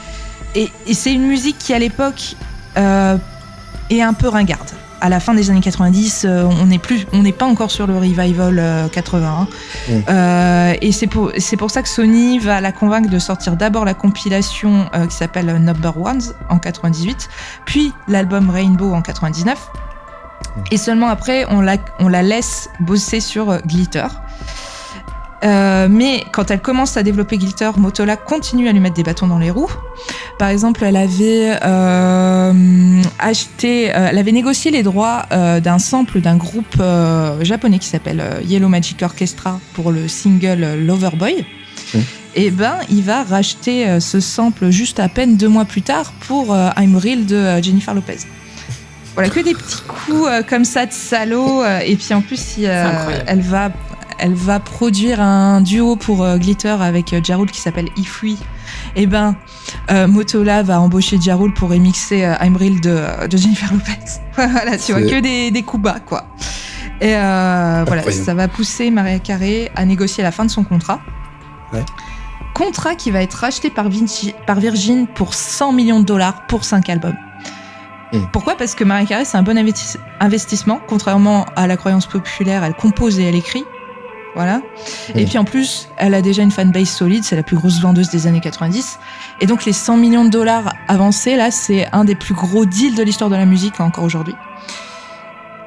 Et, et c'est une musique qui, à l'époque, et un peu ringarde. À la fin des années 90, euh, on n'est plus, on n'est pas encore sur le revival 80. Euh, mm. et c'est pour, c'est pour ça que Sony va la convaincre de sortir d'abord la compilation qui s'appelle Number Ones en 98, puis l'album Rainbow en 99. Mm. Et seulement après, on la, on la laisse bosser sur Glitter. Euh, mais quand elle commence à développer Glitter, Motola continue à lui mettre des bâtons dans les roues. Par exemple, elle avait euh, acheté, euh, elle avait négocié les droits d'un sample d'un groupe japonais qui s'appelle Yellow Magic Orchestra pour le single Loverboy. Mmh. Et eh ben, il va racheter ce sample juste à peine deux mois plus tard pour I'm Real de Jennifer Lopez. Voilà, que des petits coups comme ça de salaud. et puis en plus, elle va elle va produire un duo pour euh, Glitter avec euh, Jarul qui s'appelle Ifui. Et eh ben, euh, Motola va embaucher Jarul pour remixer I'm Real de, Jennifer Lopez. voilà, tu vois, que des, coups bas, quoi. Et voilà, ça va pousser Maria Carey à négocier la fin de son contrat. Contrat qui va être racheté par, par Virgin pour 100 millions de dollars pour 5 albums. Hmm. Pourquoi? Parce que Maria Carey, c'est un bon investissement. Contrairement à la croyance populaire, elle compose et elle écrit. Voilà. Et puis en plus, elle a déjà une fanbase solide, c'est la plus grosse vendeuse des années 90. Et donc les 100 millions de dollars avancés, là, c'est un des plus gros deals de l'histoire de la musique encore aujourd'hui.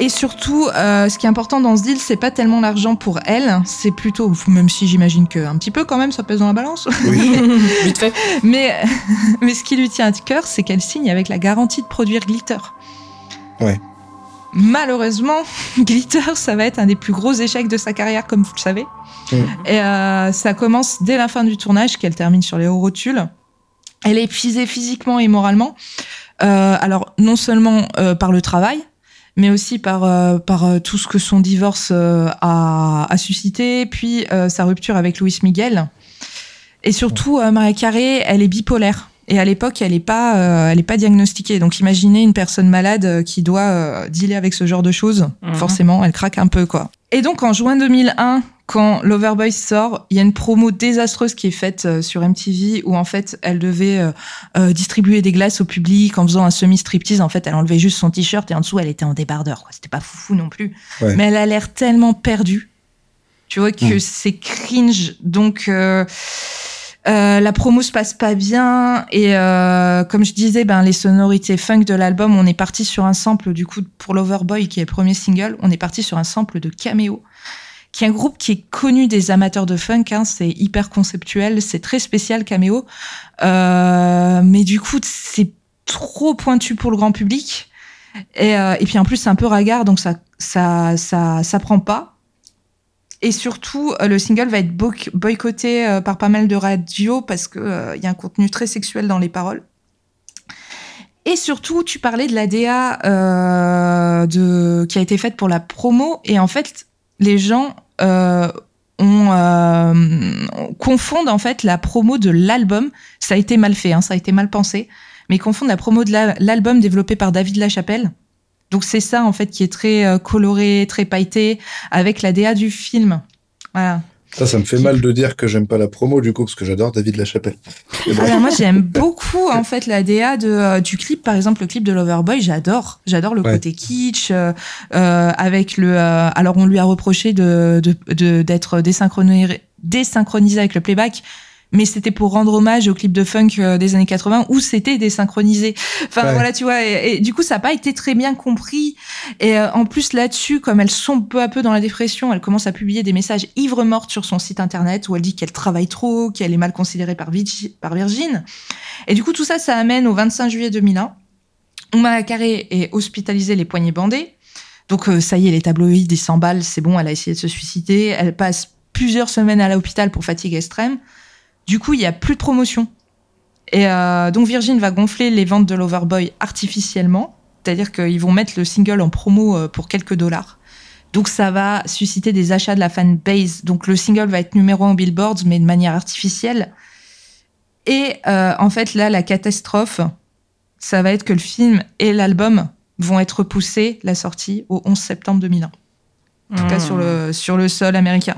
Et surtout, euh, ce qui est important dans ce deal, c'est pas tellement l'argent pour elle, c'est plutôt, même si j'imagine qu'un petit peu quand même, ça pèse dans la balance. Oui, vite fait. Mais, mais ce qui lui tient à cœur, c'est qu'elle signe avec la garantie de produire Glitter. Ouais. Malheureusement, Glitter, ça va être un des plus gros échecs de sa carrière, comme vous le savez. Mm. Et euh, ça commence dès la fin du tournage, qu'elle termine sur les hauts rotules. Elle est épuisée physiquement et moralement. Euh, alors, non seulement euh, par le travail, mais aussi par, euh, par tout ce que son divorce a, a, suscité, puis sa rupture avec Louis Miguel. Et surtout, Maria Carré, elle est bipolaire. Et à l'époque, elle n'est pas, euh, elle est pas diagnostiquée. Donc, imaginez une personne malade euh, qui doit euh, dealer avec ce genre de choses. Mhm. Forcément, elle craque un peu, quoi. Et donc, en juin 2001, quand Loverboy sort, il y a une promo désastreuse qui est faite sur MTV où en fait elle devait distribuer des glaces au public en faisant un semi-striptease. En fait, elle enlevait juste son t-shirt et en dessous elle était en débardeur. C'était pas foufou non plus. Mais elle a l'air tellement perdue. Tu vois que mm. c'est cringe. Donc euh, la promo se passe pas bien et euh, comme je disais, ben les sonorités funk de l'album, on est parti sur un sample du coup pour Loverboy qui est le premier single, on est parti sur un sample de Cameo, qui est un groupe qui est connu des amateurs de funk. Hein, c'est hyper conceptuel, c'est très spécial Cameo, euh, mais du coup c'est trop pointu pour le grand public et, et puis en plus c'est un peu ragard donc ça ça ça ça prend pas. Et surtout, euh, le single va être boycotté euh, par pas mal de radios parce qu'il euh, y a un contenu très sexuel dans les paroles. Et surtout, tu parlais de la DA de, qui a été faite pour la promo. Et en fait, les gens on, confondent en fait la promo de l'album. Ça a été mal fait, hein, ça a été mal pensé. Mais confondent la promo de l'album développé par David Lachapelle donc c'est ça en fait qui est très euh, coloré, très pailleté, avec la DA du film. Voilà. Ça, ça me fait mal de dire que j'aime pas la promo du coup parce que j'adore David Lachapelle. Alors moi j'aime beaucoup en fait la DA de, euh, du clip, par exemple le clip de Loverboy, j'adore, j'adore le côté kitsch euh, avec le. alors on lui a reproché de d'être désynchronisé, désynchronisé avec le playback, mais c'était pour rendre hommage au clip de funk euh, des années 80 où c'était désynchronisé. Enfin voilà, tu vois, et, du coup ça n'a pas été très bien compris. Et euh, en plus là-dessus, comme elle sombre peu à peu dans la dépression, elle commence à publier des messages ivre morte sur son site internet où elle dit qu'elle travaille trop, qu'elle est mal considérée par, par Virgin. Et du coup tout ça, ça amène au 25 juillet 2001. Ouma Carré est hospitalisée les poignets bandés. Donc euh, ça y est, les tabloïds, ils s'emballent, c'est bon, elle a essayé de se suicider. Elle passe plusieurs semaines à l'hôpital pour fatigue extrême. Du coup, il n'y a plus de promotion. Et euh, donc Virgin va gonfler les ventes de l'Overboy artificiellement, c'est-à-dire qu'ils vont mettre le single en promo euh, pour quelques dollars. Donc ça va susciter des achats de la fanbase. Donc le single va être numéro 1 en Billboard, mais de manière artificielle. Et euh, en fait, là, la catastrophe, ça va être que le film et l'album vont être repoussés, la sortie, au 11 septembre 2001. En tout cas, sur le, sur le sol américain.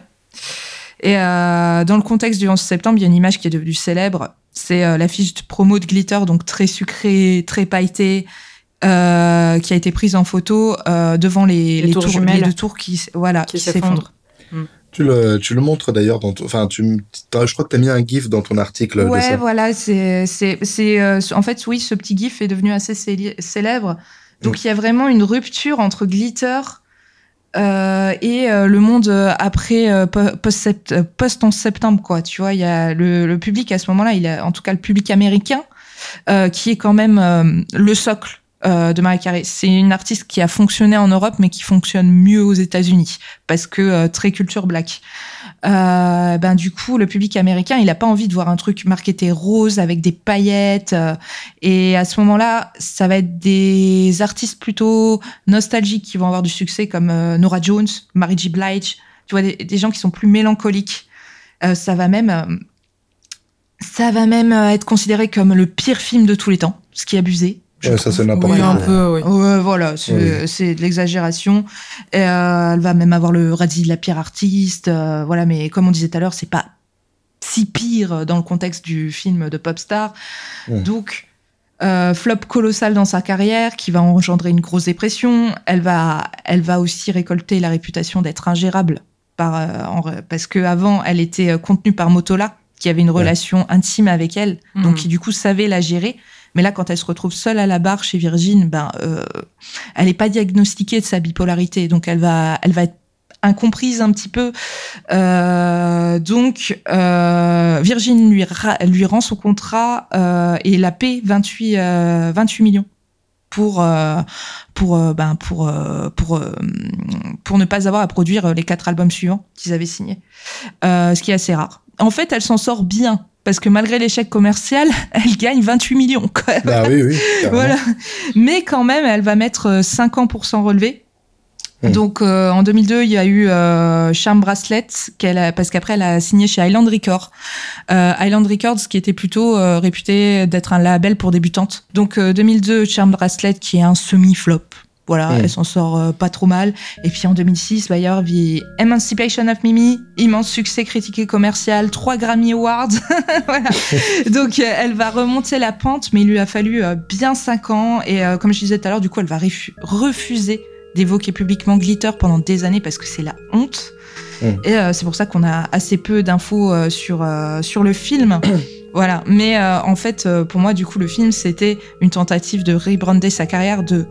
Et euh, dans le contexte du 11 septembre, il y a une image qui est devenue célèbre. C'est euh, l'affiche de promo de Glitter, donc très sucrée, très pailletée, euh, qui a été prise en photo euh, devant les, les, tours, tours les deux tours qui, voilà, qui, s'effondrent. Mm. Tu le, tu le montres d'ailleurs dans enfin tu je crois que tu as mis un gif dans ton article ouais de ça. voilà c'est c'est c'est euh, en fait oui ce petit gif est devenu assez célèbre donc il y a vraiment une rupture entre glitter euh, et euh, le monde euh, après post, post 11 septembre quoi tu vois il y a le, le, public à ce moment-là il a en tout cas le public américain qui est quand même le socle de Marie Carré. C'est une artiste qui a fonctionné en Europe, mais qui fonctionne mieux aux États-Unis parce que très culture black. Euh, ben du coup, le public américain, il a pas envie de voir un truc marketé rose avec des paillettes. Euh, et à ce moment-là, ça va être des artistes plutôt nostalgiques qui vont avoir du succès comme euh, Nora Jones, Mary J. Blige. Tu vois, des, gens qui sont plus mélancoliques. ça va même, ça va même être considéré comme le pire film de tous les temps, ce qui est abusé. Ouais, ça c'est n'importe oui, un peu, oui. Ouais, voilà, c'est de l'exagération. Euh, elle va même avoir le radis de la pire artiste. Euh, voilà, mais comme on disait tout à l'heure, c'est pas si pire dans le contexte du film de Popstar. Donc, euh, flop colossal dans sa carrière qui va engendrer une grosse dépression. Elle va, elle va aussi récolter la réputation d'être ingérable par, euh, parce que avant, elle était contenue par Motola, qui avait une relation intime avec elle, donc mmh. qui du coup savait la gérer. Mais là, quand elle se retrouve seule à la barre chez Virgin, ben, euh, elle n'est pas diagnostiquée de sa bipolarité, donc elle va, elle va être incomprise un petit peu. Euh, donc, euh, Virgin lui, rend son contrat euh, et la paie 28, 28 millions pour pour ben pour pour pour ne pas avoir à produire les quatre albums suivants qu'ils avaient signés, ce qui est assez rare. En fait, elle s'en sort bien parce que malgré l'échec commercial, elle gagne 28 millions. Bah oui, oui. voilà. Mais quand même, elle va mettre 5 euh, ans pour s'en relever. Hmm. Donc euh, en 2002, il y a eu euh, Charm Bracelet, qu'elle a, parce qu'après elle a signé chez Island Records. Euh, Island Records qui était plutôt euh, réputé d'être un label pour débutantes. Donc 2002, Charm Bracelet qui est un semi-flop. Voilà, mm. elle s'en sort euh, pas trop mal. Et puis en 2006, bah, il y a Emancipation of Mimi, immense succès critique et commercial, trois Grammy Awards. voilà. Donc euh, elle va remonter la pente, mais il lui a fallu euh, bien cinq ans. Et comme je disais tout à l'heure, du coup, elle va refuser d'évoquer publiquement Glitter pendant des années parce que c'est la honte. Mm. Et c'est pour ça qu'on a assez peu d'infos sur, sur le film. Voilà, mais en fait, pour moi, du coup, le film, c'était une tentative de rebrander sa carrière, de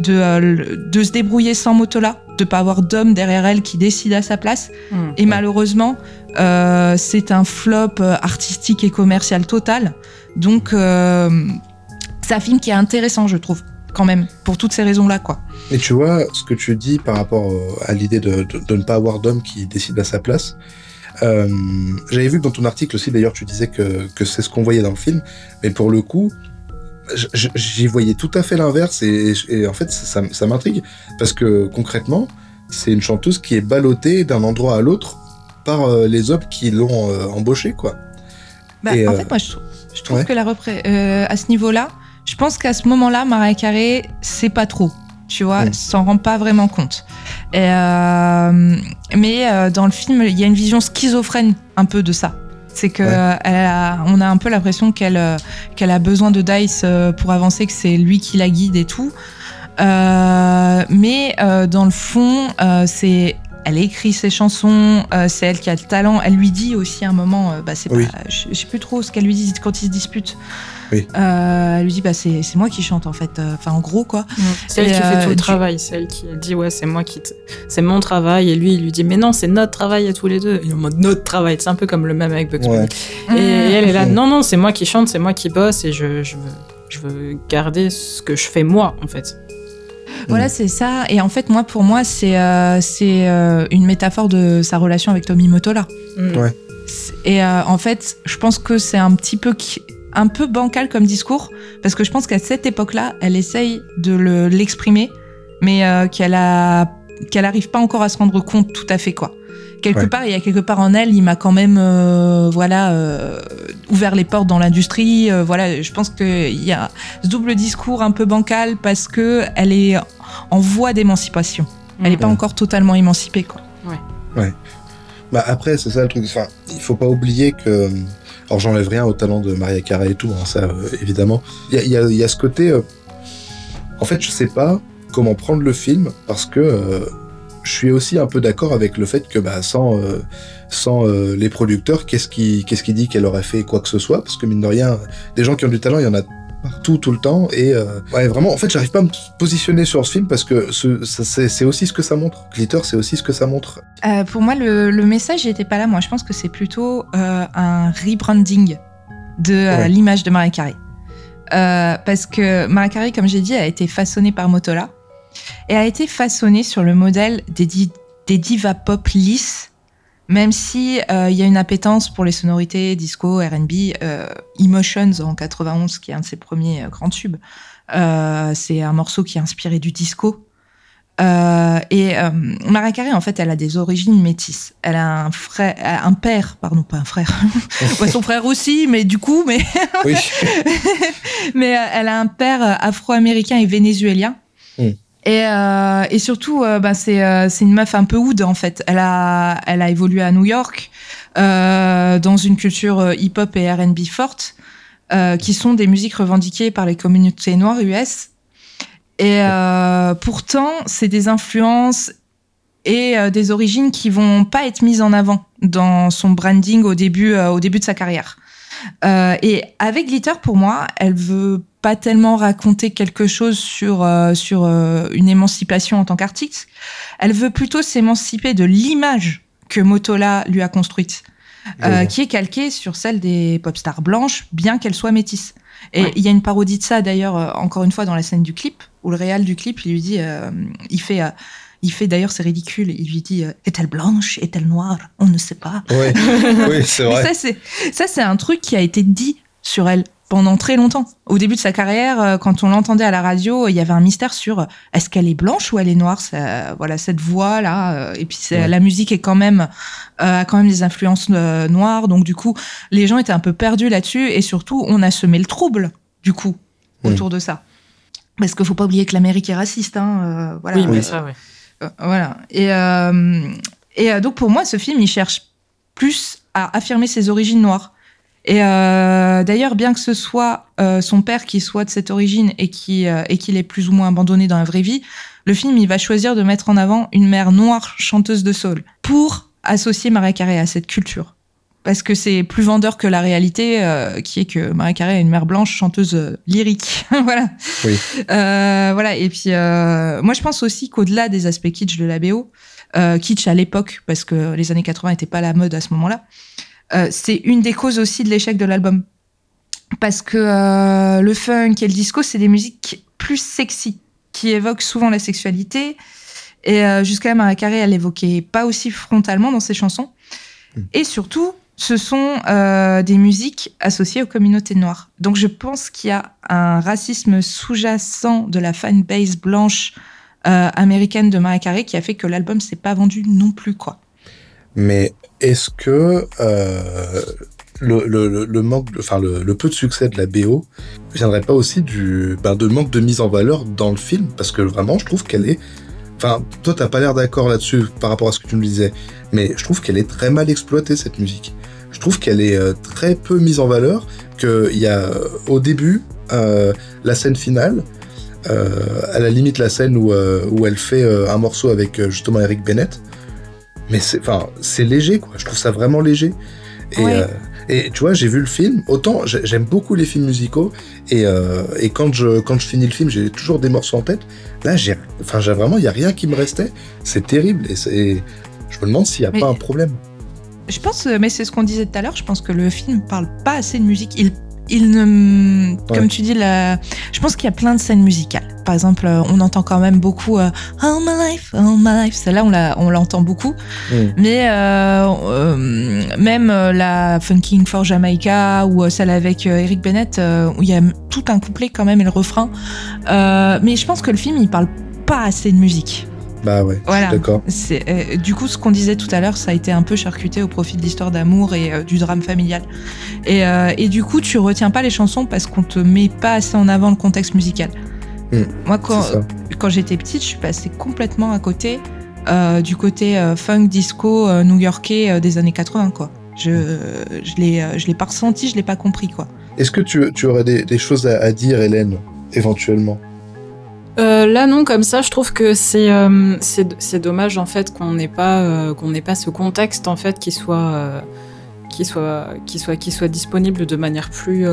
de, euh, de se débrouiller sans Motola, de pas avoir d'homme derrière elle qui décide à sa place. Hmm. et malheureusement, euh, c'est un flop euh, artistique et commercial total. Donc, c'est un film qui est intéressant, je trouve, quand même, pour toutes ces raisons-là, quoi. Et tu vois, ce que tu dis par rapport à l'idée de, de, ne pas avoir d'homme qui décide à sa place, j'avais vu que dans ton article aussi, d'ailleurs, tu disais que, que c'est ce qu'on voyait dans le film, mais pour le coup, j'y voyais tout à fait l'inverse et, en fait ça, ça m'intrigue parce que concrètement c'est une chanteuse qui est ballottée d'un endroit à l'autre par euh, les hommes qui l'ont euh, embauchée quoi. Bah, en euh, fait moi je, trouve que la à ce niveau-là, je pense qu'à ce moment-là Mariah Carey c'est pas trop, tu vois, mm. s'en rend pas vraiment compte. Et, mais dans le film il y a une vision schizophrène un peu de ça. C'est que a, on a un peu l'impression qu'elle euh, qu'elle a besoin de Dice euh, pour avancer, que c'est lui qui la guide et tout. Euh, mais dans le fond, c'est elle écrit ses chansons, c'est elle qui a le talent. Elle lui dit aussi à un moment, bah, c'est pas, je, sais plus trop ce qu'elle lui dit quand ils se disputent. Oui. elle lui dit bah c'est moi qui chante en fait. Enfin en gros quoi. C'est elle qui fait tout le travail. C'est elle qui dit ouais c'est moi qui c'est mon travail et lui il lui dit mais non c'est notre travail à tous les deux. Il est en mode notre travail. C'est un peu comme le même avec Bugs Bunny. Et, elle est là non non c'est moi qui chante c'est moi qui bosse et je, je veux je veux garder ce que je fais moi en fait. Voilà, mm. c'est ça. Et en fait, moi, pour moi, c'est euh, c'est euh, une métaphore de sa relation avec Tommy Motola. Mm. Ouais. Et euh, en fait, je pense que c'est un petit peu un peu bancal comme discours parce que je pense qu'à cette époque-là, elle essaye de l'exprimer, mais qu'elle a qu'elle arrive pas encore à se rendre compte tout à fait quoi quelque part, il y a quelque part en elle, il m'a quand même, euh, voilà, euh, ouvert les portes dans l'industrie. Euh, voilà, je pense qu'il y a ce double discours un peu bancal parce que elle est en voie d'émancipation. Elle n'est pas encore totalement émancipée, quoi. Ouais. Ouais. Bah après, c'est ça le truc. Enfin, il faut pas oublier que. Alors, j'enlève rien au talent de Maria Carey et tout, hein, ça, évidemment. Il y a, y a, ce côté. En fait, je sais pas comment prendre le film parce que je suis aussi un peu d'accord avec le fait que bah, sans, euh, sans euh, les producteurs, qu'est-ce qui, qu'est-ce qui dit qu'elle aurait fait quoi que ce soit? Parce que mine de rien, des gens qui ont du talent, il y en a partout, tout le temps. Et euh, ouais, vraiment, en fait, j'arrive pas à me positionner sur ce film parce que ce, c'est, aussi ce que ça montre. Glitter, c'est aussi ce que ça montre. pour moi, le, le message n'était pas là. Moi, je pense que c'est plutôt un rebranding de l'image de Marie Carré. parce que Marie Carré, comme j'ai dit, a été façonnée par Motola et a été façonnée sur le modèle des, des divas pop lisses, même si euh, il y a une appétence pour les sonorités disco, R&B, euh, Emotions en 91 qui est un de ses premiers euh, grands tubes. c'est un morceau qui est inspiré du disco. et Mariah Carey, en fait, elle a des origines métisses. Elle a un frère, un père, pardon, pas un frère. son frère aussi, mais du coup, mais mais elle a un père afro-américain et vénézuélien. Hmm. Et, euh, et surtout, euh, bah, c'est euh, c'est une meuf un peu oud en fait. Elle a évolué à New York dans une culture hip-hop et R&B forte, qui sont des musiques revendiquées par les communautés noires US. Et pourtant, c'est des influences et des origines qui vont pas être mises en avant dans son branding au début au début de sa carrière. et avec Glitter, pour moi, elle veut pas tellement raconter quelque chose sur euh, sur euh, une émancipation en tant qu'artiste. Elle veut plutôt s'émanciper de l'image que Motola lui a construite, euh, qui est calquée sur celle des pop stars blanches, bien qu'elle soit métisse. Et il y a une parodie de ça d'ailleurs, encore une fois dans la scène du clip, où le réal du clip il lui dit, il fait. il fait d'ailleurs, c'est ridicule, il lui dit Est-elle blanche Est-elle noire On ne sait pas. Oui, oui c'est vrai. ça, c'est un truc qui a été dit sur elle pendant très longtemps. Au début de sa carrière, euh, quand on l'entendait à la radio, il y avait un mystère sur euh, est-ce qu'elle est blanche ou elle est noire. voilà cette voix là. Euh, et puis la musique est quand même a quand même des influences noires. Donc du coup, les gens étaient un peu perdus là-dessus et surtout on a semé le trouble du coup autour de ça. Parce qu'il faut pas oublier que l'Amérique est raciste. Hein, voilà. Oui, mais ça, oui. voilà. Et et donc pour moi, ce film, il cherche plus à affirmer ses origines noires et euh, d'ailleurs, bien que ce soit euh, son père qui soit de cette origine et qui euh, et qu'il est plus ou moins abandonné dans la vraie vie, le film il va choisir de mettre en avant une mère noire chanteuse de soul pour associer Maria Carey à cette culture. Parce que c'est plus vendeur que la réalité, qui est que Maria Carey est une mère blanche chanteuse lyrique. voilà. Oui. voilà. Et puis, moi, je pense aussi qu'au-delà des aspects kitsch de la BO, kitsch à l'époque, parce que les années 80 n'étaient pas la mode à ce moment-là, euh, c'est une des causes aussi de l'échec de l'album. Parce que euh, le funk et le disco, c'est des musiques plus sexy, qui évoquent souvent la sexualité. Et euh, jusqu'à Maria Carey, elle l'évoquait pas aussi frontalement dans ses chansons. Hmm. Et surtout, ce sont des musiques associées aux communautés noires. Donc je pense qu'il y a un racisme sous-jacent de la fanbase blanche américaine de Maria Carey qui a fait que l'album s'est pas vendu non plus, quoi. Mais est-ce que euh, le, le, le, manque, enfin le, le, peu de succès de la BO viendrait pas aussi du ben, de manque de mise en valeur dans le film? Parce que vraiment, je trouve qu'elle est. Enfin, toi, t'as pas l'air d'accord là-dessus par rapport à ce que tu me disais, mais je trouve qu'elle est très mal exploitée cette musique. Je trouve qu'elle est euh, très peu mise en valeur. Qu'il y a euh, au début euh, la scène finale, à la limite la scène où, où elle fait un morceau avec justement Eric Bennett mais c'est, enfin, c'est léger, quoi. Je trouve ça vraiment léger. Et, euh, et tu vois, j'ai vu le film. Autant j'aime beaucoup les films musicaux. Et, euh, et quand je quand je finis le film, j'ai toujours des morceaux en tête. Là, j'ai, enfin, j'ai vraiment, il y a rien qui me restait. C'est terrible. Et c'est, je me demande s'il n'y a pas un problème. Je pense, mais c'est ce qu'on disait tout à l'heure. Je pense que le film parle pas assez de musique. Il il ne, comme tu dis, la, je pense qu'il y a plein de scènes musicales. Par exemple, euh, on entend quand même beaucoup euh, All My Life, All My Life. Celle-là, on, on l'entend beaucoup. Mm. Mais euh, euh, même la Funking for Jamaica ou celle avec Eric Bennett, où il y a tout un couplet quand même et le refrain. mais je pense que le film, il parle pas assez de musique. Bah ouais, voilà. d'accord. Euh, du coup, ce qu'on disait tout à l'heure, ça a été un peu charcuté au profit de l'histoire d'amour et euh, du drame familial. Et, euh, et, du coup, tu retiens pas les chansons parce qu'on te met pas assez en avant le contexte musical. Hmm. Moi, quand, quand j'étais petite, je suis passée complètement à côté du côté funk, disco, new-yorkais des années 80, quoi. Je, l'ai, je l'ai pas ressenti, je l'ai pas compris, quoi. Est-ce que tu, tu aurais des, des choses à, à dire, Hélène, éventuellement? Euh, là non, comme ça, je trouve que c'est euh, c'est dommage en fait qu'on n'ait pas euh, qu'on n'ait pas ce contexte en fait qui soit qui soit qui soit qui soit disponible de manière plus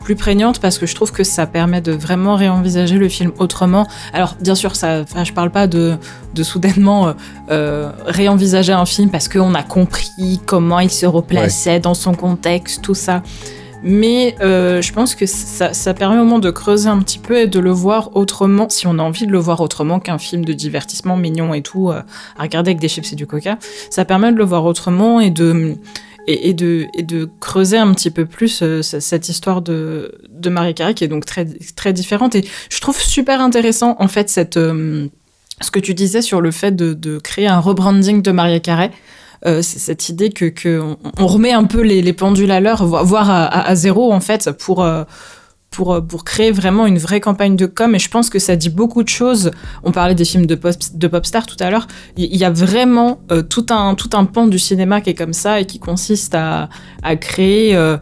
plus prégnante parce que je trouve que ça permet de vraiment réenvisager le film autrement. Alors bien sûr, ça, je parle pas de, de soudainement réenvisager un film parce qu'on a compris comment il se replaçait dans son contexte, tout ça. Mais euh, je pense que ça, permet au moins de creuser un petit peu et de le voir autrement, si on a envie de le voir autrement qu'un film de divertissement mignon et tout, euh, à regarder avec des chips et du coca. Ça permet de le voir autrement et de, creuser un petit peu plus euh, cette histoire de, de Marie Carré qui est donc très, différente. Et je trouve super intéressant, en fait, ce que tu disais sur le fait de, de créer un rebranding de Maria Carré. Euh, cette idée que, que on, remet un peu les, les pendules à l'heure, voire à, à, zéro en fait, pour euh, pour, pour créer vraiment une vraie campagne de com. Et je pense que ça dit beaucoup de choses. On parlait des films de pop, de pop star tout à l'heure. Il y a vraiment euh, tout, un, tout un pan du cinéma qui est comme ça et qui consiste à, à créer. Euh,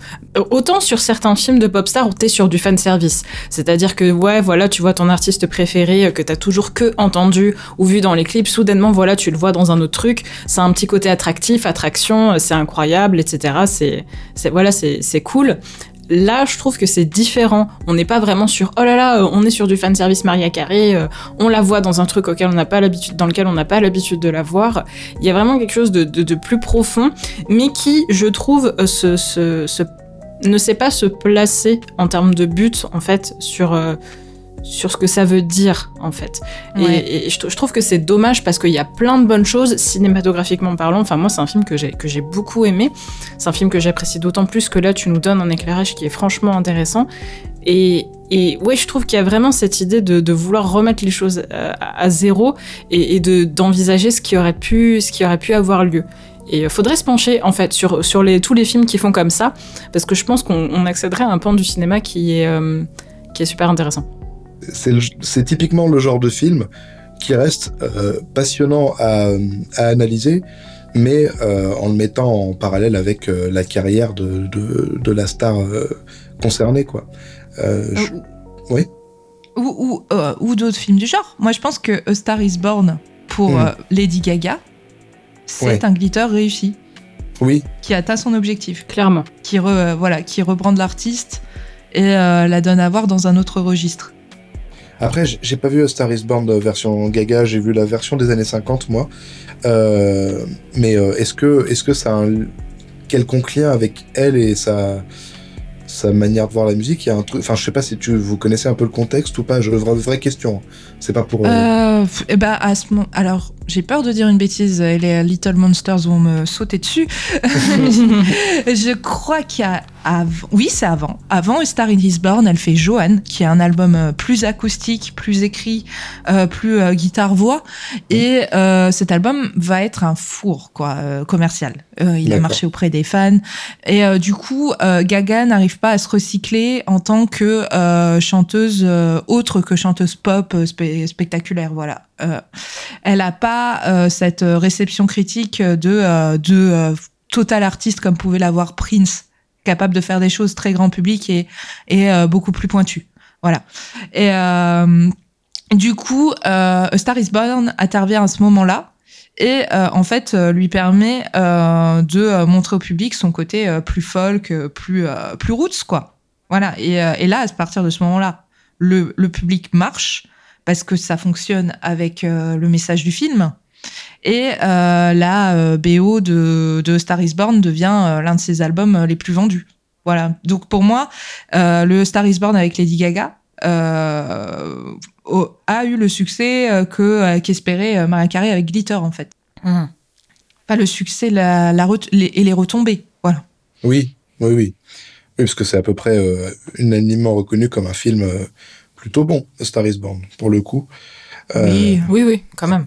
autant sur certains films de pop star où t'es sur du fan service. C'est-à-dire que, ouais, voilà, tu vois ton artiste préféré euh, que t'as toujours que entendu ou vu dans les clips. Soudainement, voilà, tu le vois dans un autre truc. C'est un petit côté attractif, attraction, c'est incroyable, etc. C'est, c'est, voilà, c'est, c'est cool. Là, je trouve que c'est différent. On n'est pas vraiment sur oh là là, euh, on est sur du fan service Maria Carré, euh, on la voit dans un truc auquel on n'a pas l'habitude, dans lequel on n'a pas l'habitude de la voir. Il y a vraiment quelque chose de, plus profond, mais qui, je trouve, euh, ne sait pas se placer en termes de but en fait sur sur ce que ça veut dire en fait. Et, je, trouve que c'est dommage parce qu'il y a plein de bonnes choses cinématographiquement parlant. Enfin moi c'est un film que j'ai que j'ai beaucoup aimé. C'est un film que j'apprécie d'autant plus que là tu nous donnes un éclairage qui est franchement intéressant. Et, et ouais je trouve qu'il y a vraiment cette idée de, vouloir remettre les choses à, zéro et, et de d'envisager ce qui aurait pu ce qui aurait pu avoir lieu. Et il faudrait se pencher en fait sur, sur les, tous les films qui font comme ça, parce que je pense qu'on accéderait à un pan du cinéma qui est, euh, qui est super intéressant c'est typiquement le genre de film qui reste euh, passionnant à, analyser, mais euh, en le mettant en parallèle avec euh, la carrière de, de, la star concernée, quoi. Oui. Ou, ou, d'autres films du genre. Moi, je pense que A Star Is Born pour hmm. Lady Gaga, c'est un glitter réussi. Oui. Qui atteint son objectif. Clairement. Qui, voilà, qui reprend de l'artiste et la donne à voir dans un autre registre. Après, j'ai pas vu A Star is Born version Gaga, j'ai vu la version des années 50, moi. Euh, mais euh, est-ce que, est que ça a un quelconque lien avec elle et sa, sa manière de voir la musique, il y a un truc. Enfin, je sais pas si tu vous connaissez un peu le contexte ou pas. Je vraie, vraie question. C'est pas pour. Euh... euh eh ben, à ce moment, alors j'ai peur de dire une bêtise. Et les Little Monsters vont me sauter dessus. je crois qu'il y a. Oui, c'est avant. Avant Star in His Born, elle fait Johan, qui est un album euh, plus acoustique, plus écrit, euh, plus guitare-voix. Et cet album va être un four, quoi, commercial. il a marché auprès des fans. Et du coup, Gaga n'arrive pas à se recycler en tant que euh, chanteuse euh, autre que chanteuse pop euh, spectaculaire. Voilà. elle n'a pas cette réception critique de, de total artiste comme pouvait l'avoir Prince, capable de faire des choses très grand public et, et beaucoup plus pointues. Voilà. Et du coup, A Star Is Born intervient à ce moment-là. et en fait lui permet de montrer au public son côté plus folk, plus plus roots quoi. Voilà. Et, et là, à partir de ce moment-là, le, le public marche parce que ça fonctionne avec le message du film. Et euh, la euh, BO de, de Star is Born devient euh, l'un de ses albums les plus vendus. Voilà. Donc pour moi, le Star is Born avec Lady Gaga a eu le succès que qu'espérait Mariah Carey avec Glitter en fait. Mmh. Pas le succès, la, la et les retombées. Voilà. Oui, oui, oui. Oui, parce que c'est à peu près unanimement reconnu comme un film plutôt bon, Star is Born, pour le coup. Oui, oui, oui, quand même.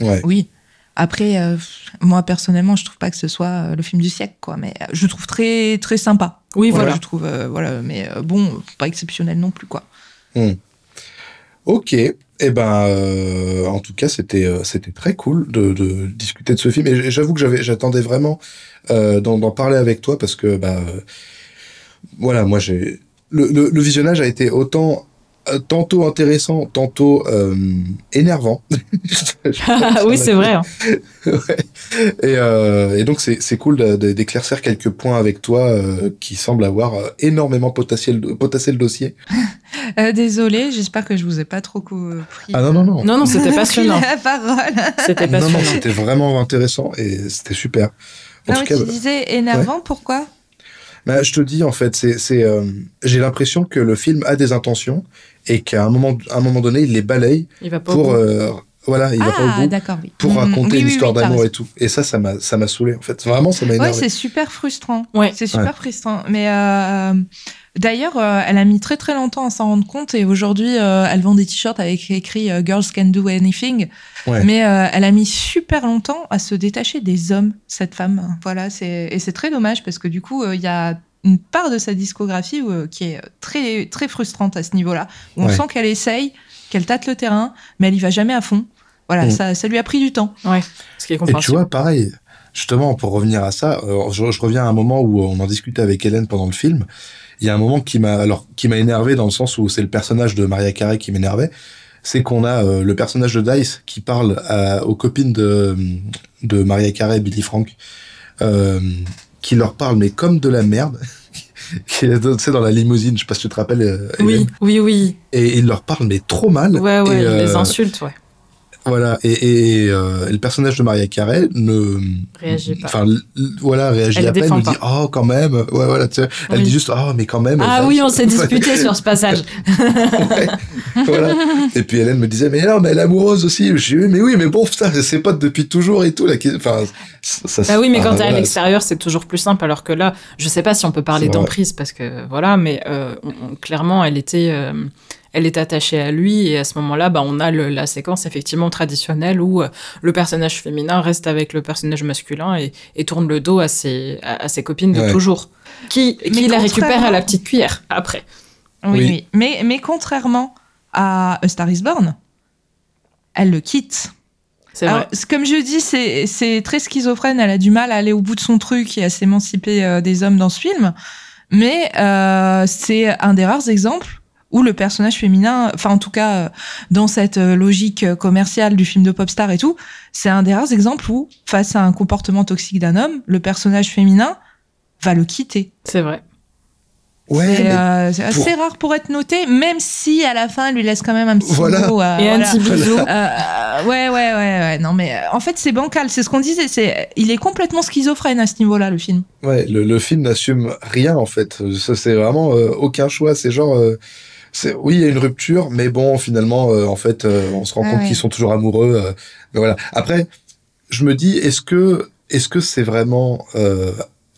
Oui. Après, euh, moi personnellement, je trouve pas que ce soit euh, le film du siècle, quoi. Mais euh, je trouve très très sympa. Oui, voilà. Je trouve, voilà. Mais bon, pas exceptionnel non plus, quoi. Hmm. Ok. Eh ben, en tout cas, c'était c'était très cool de, de, discuter de ce film. Et j'avoue que j'avais j'attendais vraiment d'en parler avec toi parce que bah voilà, moi j'ai le, le, visionnage a été autant tantôt intéressant, tantôt euh, énervant. oui, c'est vrai. Hein. et, euh, et, donc, c'est cool d'éclaircir quelques points avec toi euh, qui semblent avoir euh, énormément potassé le, potassé le dossier. Désolée, j'espère que je vous ai pas trop pris. Ah non, non, non. Non, non, c'était passionnant. la parole. C'était passionnant. Non, non, c'était vraiment intéressant et c'était super. En non, tout cas, tu disais énervant, pourquoi? Bah, je te dis en fait, c'est, j'ai l'impression que le film a des intentions et qu'à un moment, un moment donné, il les balaye pour, euh, voilà, il va pas au pour raconter une histoire d'amour et tout. Et ça, ça m'a, ça m'a saoulé en fait. Vraiment, ça m'a énervé. Ouais, c'est super frustrant. Ouais. C'est super frustrant. Mais euh, d'ailleurs, euh, elle a mis très très longtemps à s'en rendre compte et aujourd'hui, elle vend des t-shirts avec écrit Girls Can Do Anything. Mais elle a mis super longtemps à se détacher des hommes, cette femme. Voilà, c'est et c'est très dommage parce que du coup, il y a une part de sa discographie euh, qui est très, très frustrante à ce niveau-là. on sent qu'elle essaye, qu'elle tâte le terrain, mais elle y va jamais à fond. Voilà, mm. ça, ça lui a pris du temps. Ouais, ce qui est Et tu vois, pareil, justement, pour revenir à ça, euh, je, reviens à un moment où on en discutait avec Hélène pendant le film. Il y a un moment qui m'a alors qui m'a énervé dans le sens où c'est le personnage de Maria Carey qui m'énervait. C'est qu'on a euh, le personnage de Dice qui parle aux copines de, de Maria Carey, Billy Frank, euh, qui leur parle, mais comme de la merde. qui est dans la limousine, je sais pas si tu te rappelles. Euh, oui, oui, oui. Et il leur parle, mais trop mal. Ouais, ouais, il les euh, insulte, ouais. Voilà, et, et, euh, le personnage de Maria Carey ne réagit pas. Enfin, voilà, réagit à peine, elle dit oh quand même, ouais voilà, tu sais, elle dit juste oh mais quand même. Ah oui, on s'est disputé sur ce passage. voilà. Et puis Hélène me disait mais non, mais elle est amoureuse aussi. Je dis mais oui, mais bon, ça, c'est potes depuis toujours et tout. Là, enfin, ça. Ah oui, mais quand t'es à l'extérieur, c'est toujours plus simple. Alors que là, je sais pas si on peut parler d'emprise parce que voilà, mais euh, clairement, elle était. Euh, elle est attachée à lui et à ce moment-là, bah, on a la séquence effectivement traditionnelle où euh, le personnage féminin reste avec le personnage masculin et, tourne le dos à ses, à, ses copines de toujours, qui, qui la récupère à la petite cuillère après. Oui, oui. Mais, mais contrairement à A Star is Born, elle le quitte. C'est vrai. Comme je dis, c'est très schizophrène. Elle a du mal à aller au bout de son truc et à s'émanciper euh, des hommes dans ce film. Mais euh, c'est un des rares exemples où le personnage féminin, enfin en tout cas euh, dans cette euh, logique euh, commerciale du film de pop star et tout, c'est un des rares exemples où face à un comportement toxique d'un homme, le personnage féminin va le quitter. C'est vrai. Ouais, c'est assez rare pour être noté, même si à la fin, il lui laisse quand même un petit voilà. et un petit bisou. ouais, ouais, ouais, ouais. Non, mais en fait, c'est bancal. C'est ce qu'on disait. C'est, il est complètement schizophrène à ce niveau-là, le film. Ouais, le, le film n'assume rien en fait. Ça, c'est vraiment aucun choix. C'est genre oui, il y a une rupture, mais bon, finalement, euh, en fait, euh, on se rend compte qu'ils sont toujours amoureux. Euh, mais voilà. Après, je me dis, est-ce que, est-ce que c'est vraiment,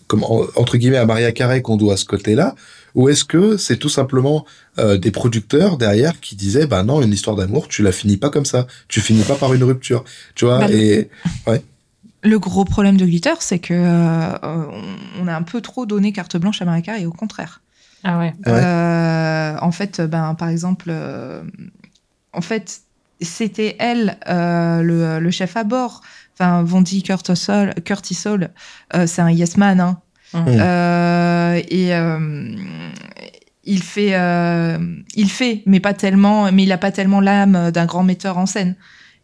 comme entre guillemets, à Maria Carré qu'on doit ce côté-là, ou est-ce que c'est tout simplement des producteurs derrière qui disaient, bah non, une histoire d'amour, tu la finis pas comme ça, tu finis pas par une rupture, tu vois bah, Et ouais. Le gros problème de Glitter, c'est que on a un peu trop donné carte blanche à Maria Carré, et au contraire. Ah ouais. Euh, en fait, ben, par exemple, euh, en fait, c'était elle, euh, le, chef à bord. Enfin, Vondi Curtisol, Curtisol c'est un yes man. Hein. Mmh. et il fait, il fait, mais pas tellement, mais il a pas tellement l'âme d'un grand metteur en scène.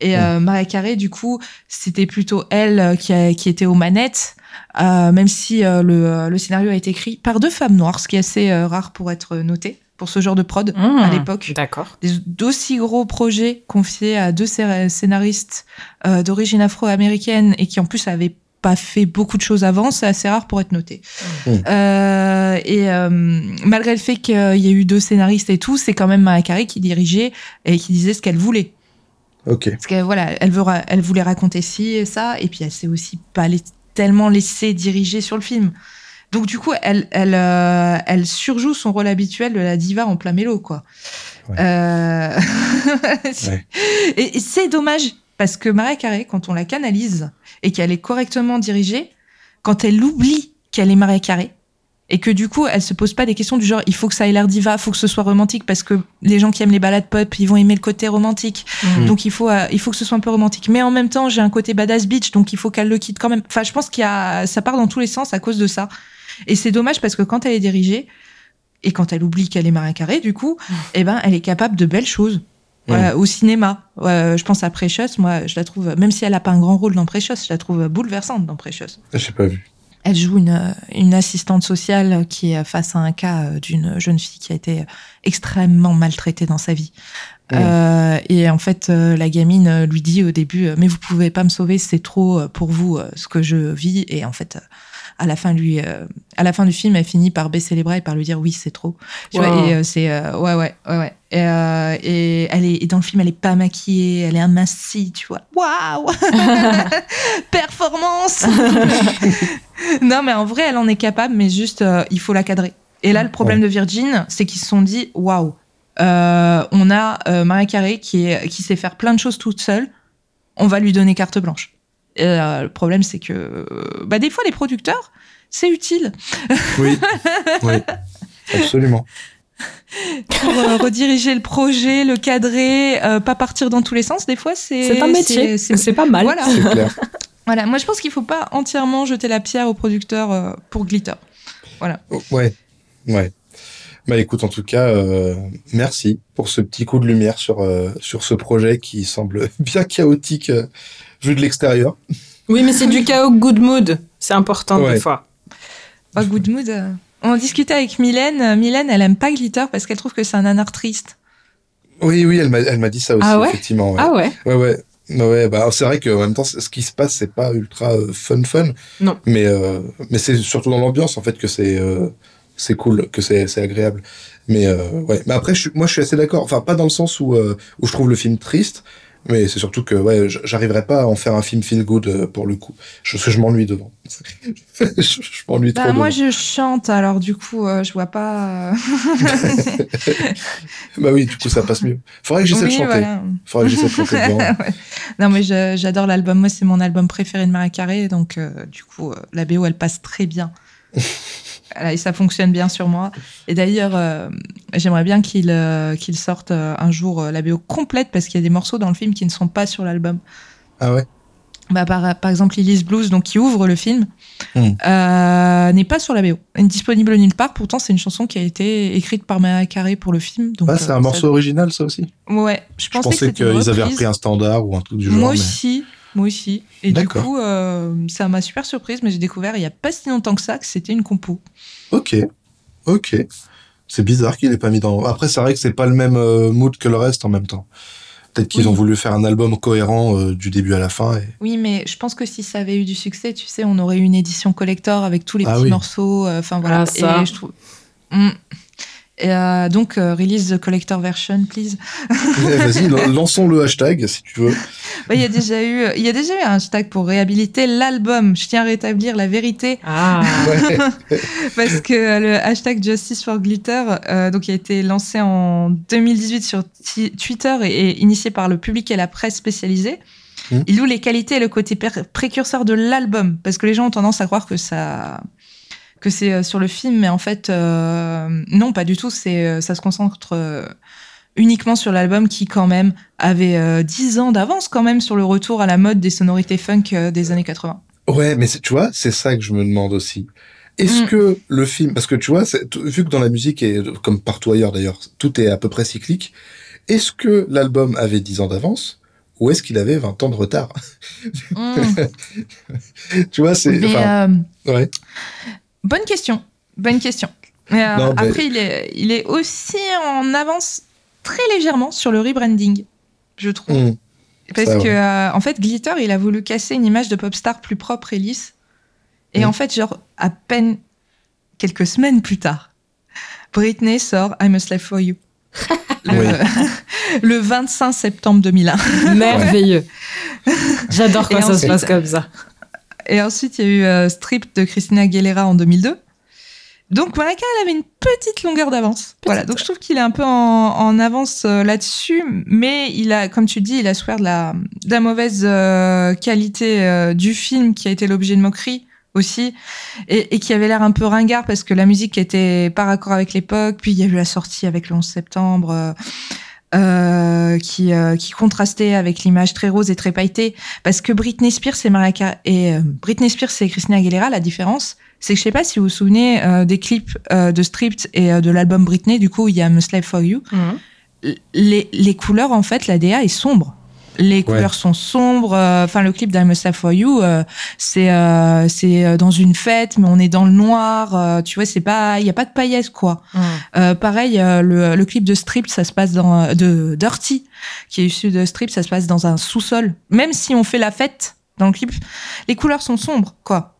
Et euh, Maria Carré, du coup, c'était plutôt elle qui, a, qui était aux manettes, même si le, le, scénario a été écrit par deux femmes noires, ce qui est assez rare pour être noté pour ce genre de prod à mmh, l'époque. D'accord. D'aussi gros projets confiés à deux scénaristes d'origine afro-américaine et qui en plus avaient pas fait beaucoup de choses avant, c'est assez rare pour être noté. Mmh. Euh, et euh, malgré le fait qu'il y ait eu deux scénaristes et tout, c'est quand même Maria Carré qui dirigeait et qui disait ce qu'elle voulait. Ok. Parce que voilà, elle, veut, elle voulait raconter ci et ça, et puis elle s'est aussi pas tellement laissée diriger sur le film. Donc du coup, elle, elle, euh, elle surjoue son rôle habituel de la diva en plein mélo, quoi. Ouais. Euh... ouais. Et, et c'est dommage parce que Maria Carré, quand on la canalise et qu'elle est correctement dirigée, quand elle oublie qu'elle est Maria Carré, et que du coup, elle se pose pas des questions du genre, il faut que ça ait l'air diva, il faut que ce soit romantique, parce que les gens qui aiment les balades pop, ils vont aimer le côté romantique. Mmh. Donc il faut, euh, il faut que ce soit un peu romantique. Mais en même temps, j'ai un côté badass bitch, donc il faut qu'elle le quitte quand même. Enfin, je pense qu'il y a, ça part dans tous les sens à cause de ça. Et c'est dommage parce que quand elle est dirigée, et quand elle oublie qu'elle est Maria Carré, du coup, mmh. eh ben, elle est capable de belles choses. Voilà, au cinéma. je pense à Precious, moi, je la trouve, même si elle n'a pas un grand rôle dans Precious, je la trouve bouleversante dans Precious. Je n'ai pas vu. Elle joue une, une assistante sociale qui est face à un cas d'une jeune fille qui a été extrêmement maltraitée dans sa vie. Euh, et en fait, la gamine lui dit au début, mais vous pouvez pas me sauver, c'est trop pour vous ce que je vis. Et en fait, à la fin lui euh, à la fin du film elle finit par baisser les bras et par lui dire oui c'est trop. Tu wow. vois et euh, c'est euh, ouais ouais ouais ouais. Et, euh, et, elle est et dans le film elle est pas maquillée elle est amincie tu vois. Waouh performance non mais en vrai elle en est capable mais juste il faut la cadrer. Et là le problème ouais. de Virgin c'est qu'ils se sont dit waouh on a Maria Carré qui est qui sait faire plein de choses toute seule on va lui donner carte blanche et, euh, le problème, c'est que bah, des fois, les producteurs, c'est utile. Oui, oui, absolument. Pour euh, rediriger le projet, le cadrer, euh, pas partir dans tous les sens, des fois, c'est. C'est un métier, c'est pas mal. Voilà. Clair. voilà. Moi, je pense qu'il faut pas entièrement jeter la pierre aux producteurs euh, pour Glitter. Voilà. Ouais, ouais. Bah écoute, en tout cas, euh, merci pour ce petit coup de lumière sur, euh, sur ce projet qui semble bien chaotique euh, vu de l'extérieur. Oui, mais c'est du chaos good mood. C'est important ouais. des fois. Oh, good mood. On discutait avec Mylène. Mylène, elle aime pas Glitter parce qu'elle trouve que c'est un nanar triste. Oui, oui, elle m'a, elle m'a dit ça aussi, ah ouais? effectivement. Ouais. Ah ouais? Ouais, ouais. Ouais, bah, c'est vrai qu'en même temps, ce qui se passe, c'est pas ultra fun fun. Non. Mais, mais c'est surtout dans l'ambiance, en fait, que c'est c'est cool, que c'est agréable. Mais euh, ouais, mais après, je, moi, je suis assez d'accord. Enfin, pas dans le sens où euh, où je trouve le film triste, mais c'est surtout que ouais, j'arriverais pas à en faire un film feel good euh, pour le coup. Je, je m'ennuie devant. je, je m'ennuie bah, trop. Moi, devant. je chante, alors du coup, je vois pas. bah oui, du coup, ça passe mieux. Faudrait que j'essaie oui, de chanter. Voilà. Faudrait que j'essaie de chanter ouais. Non, mais j'adore l'album. Moi, c'est mon album préféré de Maria Carré, donc du coup, la BO, elle passe très bien. Voilà, et ça fonctionne bien sur moi. Et d'ailleurs, euh, j'aimerais bien qu'il euh, qu'il sorte euh, un jour la BO complète parce qu'il y a des morceaux dans le film qui ne sont pas sur l'album. Ah ouais? Bah, par, par exemple, Lily's Blues, donc qui ouvre le film, mm. n'est pas sur la BO. Elle est disponible nulle part. Pourtant, c'est une chanson qui a été écrite par Maria Carré pour le film. Donc, ah, c'est un morceau original, ça aussi Ouais, je pensais, je pensais qu'ils avaient repris un standard ou un truc du genre. Moi mais... aussi. Moi aussi. Et du coup, euh, ça m'a super surprise, mais j'ai découvert il n'y a pas si longtemps que ça que c'était une compo. Ok, ok. C'est bizarre qu'il n'ait pas mis dans. Après, c'est vrai que c'est pas le même euh, mood que le reste en même temps. Peut-être qu'ils oui. ont voulu faire un album cohérent euh, du début à la fin. Et... Oui, mais je pense que si ça avait eu du succès, tu sais, on aurait eu une édition collector avec tous les ah petits oui. morceaux. Enfin voilà. Ah, ça. Et je trouve. Mm. Et euh, donc, euh, release the collector version, please. Vas-y, lançons le hashtag si tu veux. Il y a déjà eu, il y a déjà eu un hashtag pour réhabiliter l'album. Je tiens à rétablir la vérité. Ah. Ouais. Parce que le hashtag Justice for Glitter, euh, donc, a été lancé en 2018 sur Twitter et, et, initié par le public et la presse spécialisée. Mmh. Il loue les qualités et le côté précurseur de l'album. Parce que les gens ont tendance à croire que ça, que c'est sur le film, mais en fait, euh, non, pas du tout. C'est, ça se concentre euh, uniquement sur l'album qui, quand même, avait euh, 10 ans d'avance, quand même, sur le retour à la mode des sonorités funk euh, des années 80. Ouais, mais tu vois, c'est ça que je me demande aussi. Est-ce mmh. que le film, parce que tu vois, vu que dans la musique et comme partout ailleurs d'ailleurs, tout est à peu près cyclique, est-ce que l'album avait 10 ans d'avance où est-ce qu'il avait 20 ans de retard? Mm. Tu vois, c'est. Euh, ouais. Bonne question. Bonne question. Euh, après, il, est, il est aussi en avance très légèrement sur le rebranding, je trouve. Mm. Parce que, euh, en fait, Glitter, il a voulu casser une image de pop star plus propre et lisse. Et mm. en fait, genre, à peine quelques semaines plus tard, Britney sort I'm a Slave for You. le, 25 septembre 2001. Merveilleux. J'adore quand ça se passe comme ça. Et ensuite, il y a eu euh, Strip de Christina Aguilera en 2002. Donc Mariah elle avait une petite longueur d'avance. Voilà, donc je trouve qu'il est un peu en, avance euh, là-dessus, mais il a, comme tu dis, il a souffert de la, la mauvaise euh, qualité du film qui a été l'objet de moquerie aussi et, qui avait l'air un peu ringard parce que la musique était pas raccord avec l'époque. Puis il y a eu la sortie avec le 11 septembre. Euh, euh qui, euh, qui contrastait avec l'image très rose et très pailletée. Parce que Britney Spears et Mariah et euh, Britney Spears et Christina Aguilera la différence c'est que je sais pas si vous vous souvenez des clips de Stripped et de l'album Britney. Du coup il y a I'm Slave for You. Mhm. les, les couleurs en fait la DA est sombre les couleurs sont sombres. Euh, enfin, le clip d'I'm a for You, euh, c'est euh, c'est dans une fête, mais on est dans le noir. tu vois, c'est pas, il y a pas de paillettes quoi. pareil, le, le clip de Strip, ça se passe dans de Dirty, qui est issu de Strip, ça se passe dans un sous-sol. Même si on fait la fête dans le clip, les couleurs sont sombres quoi.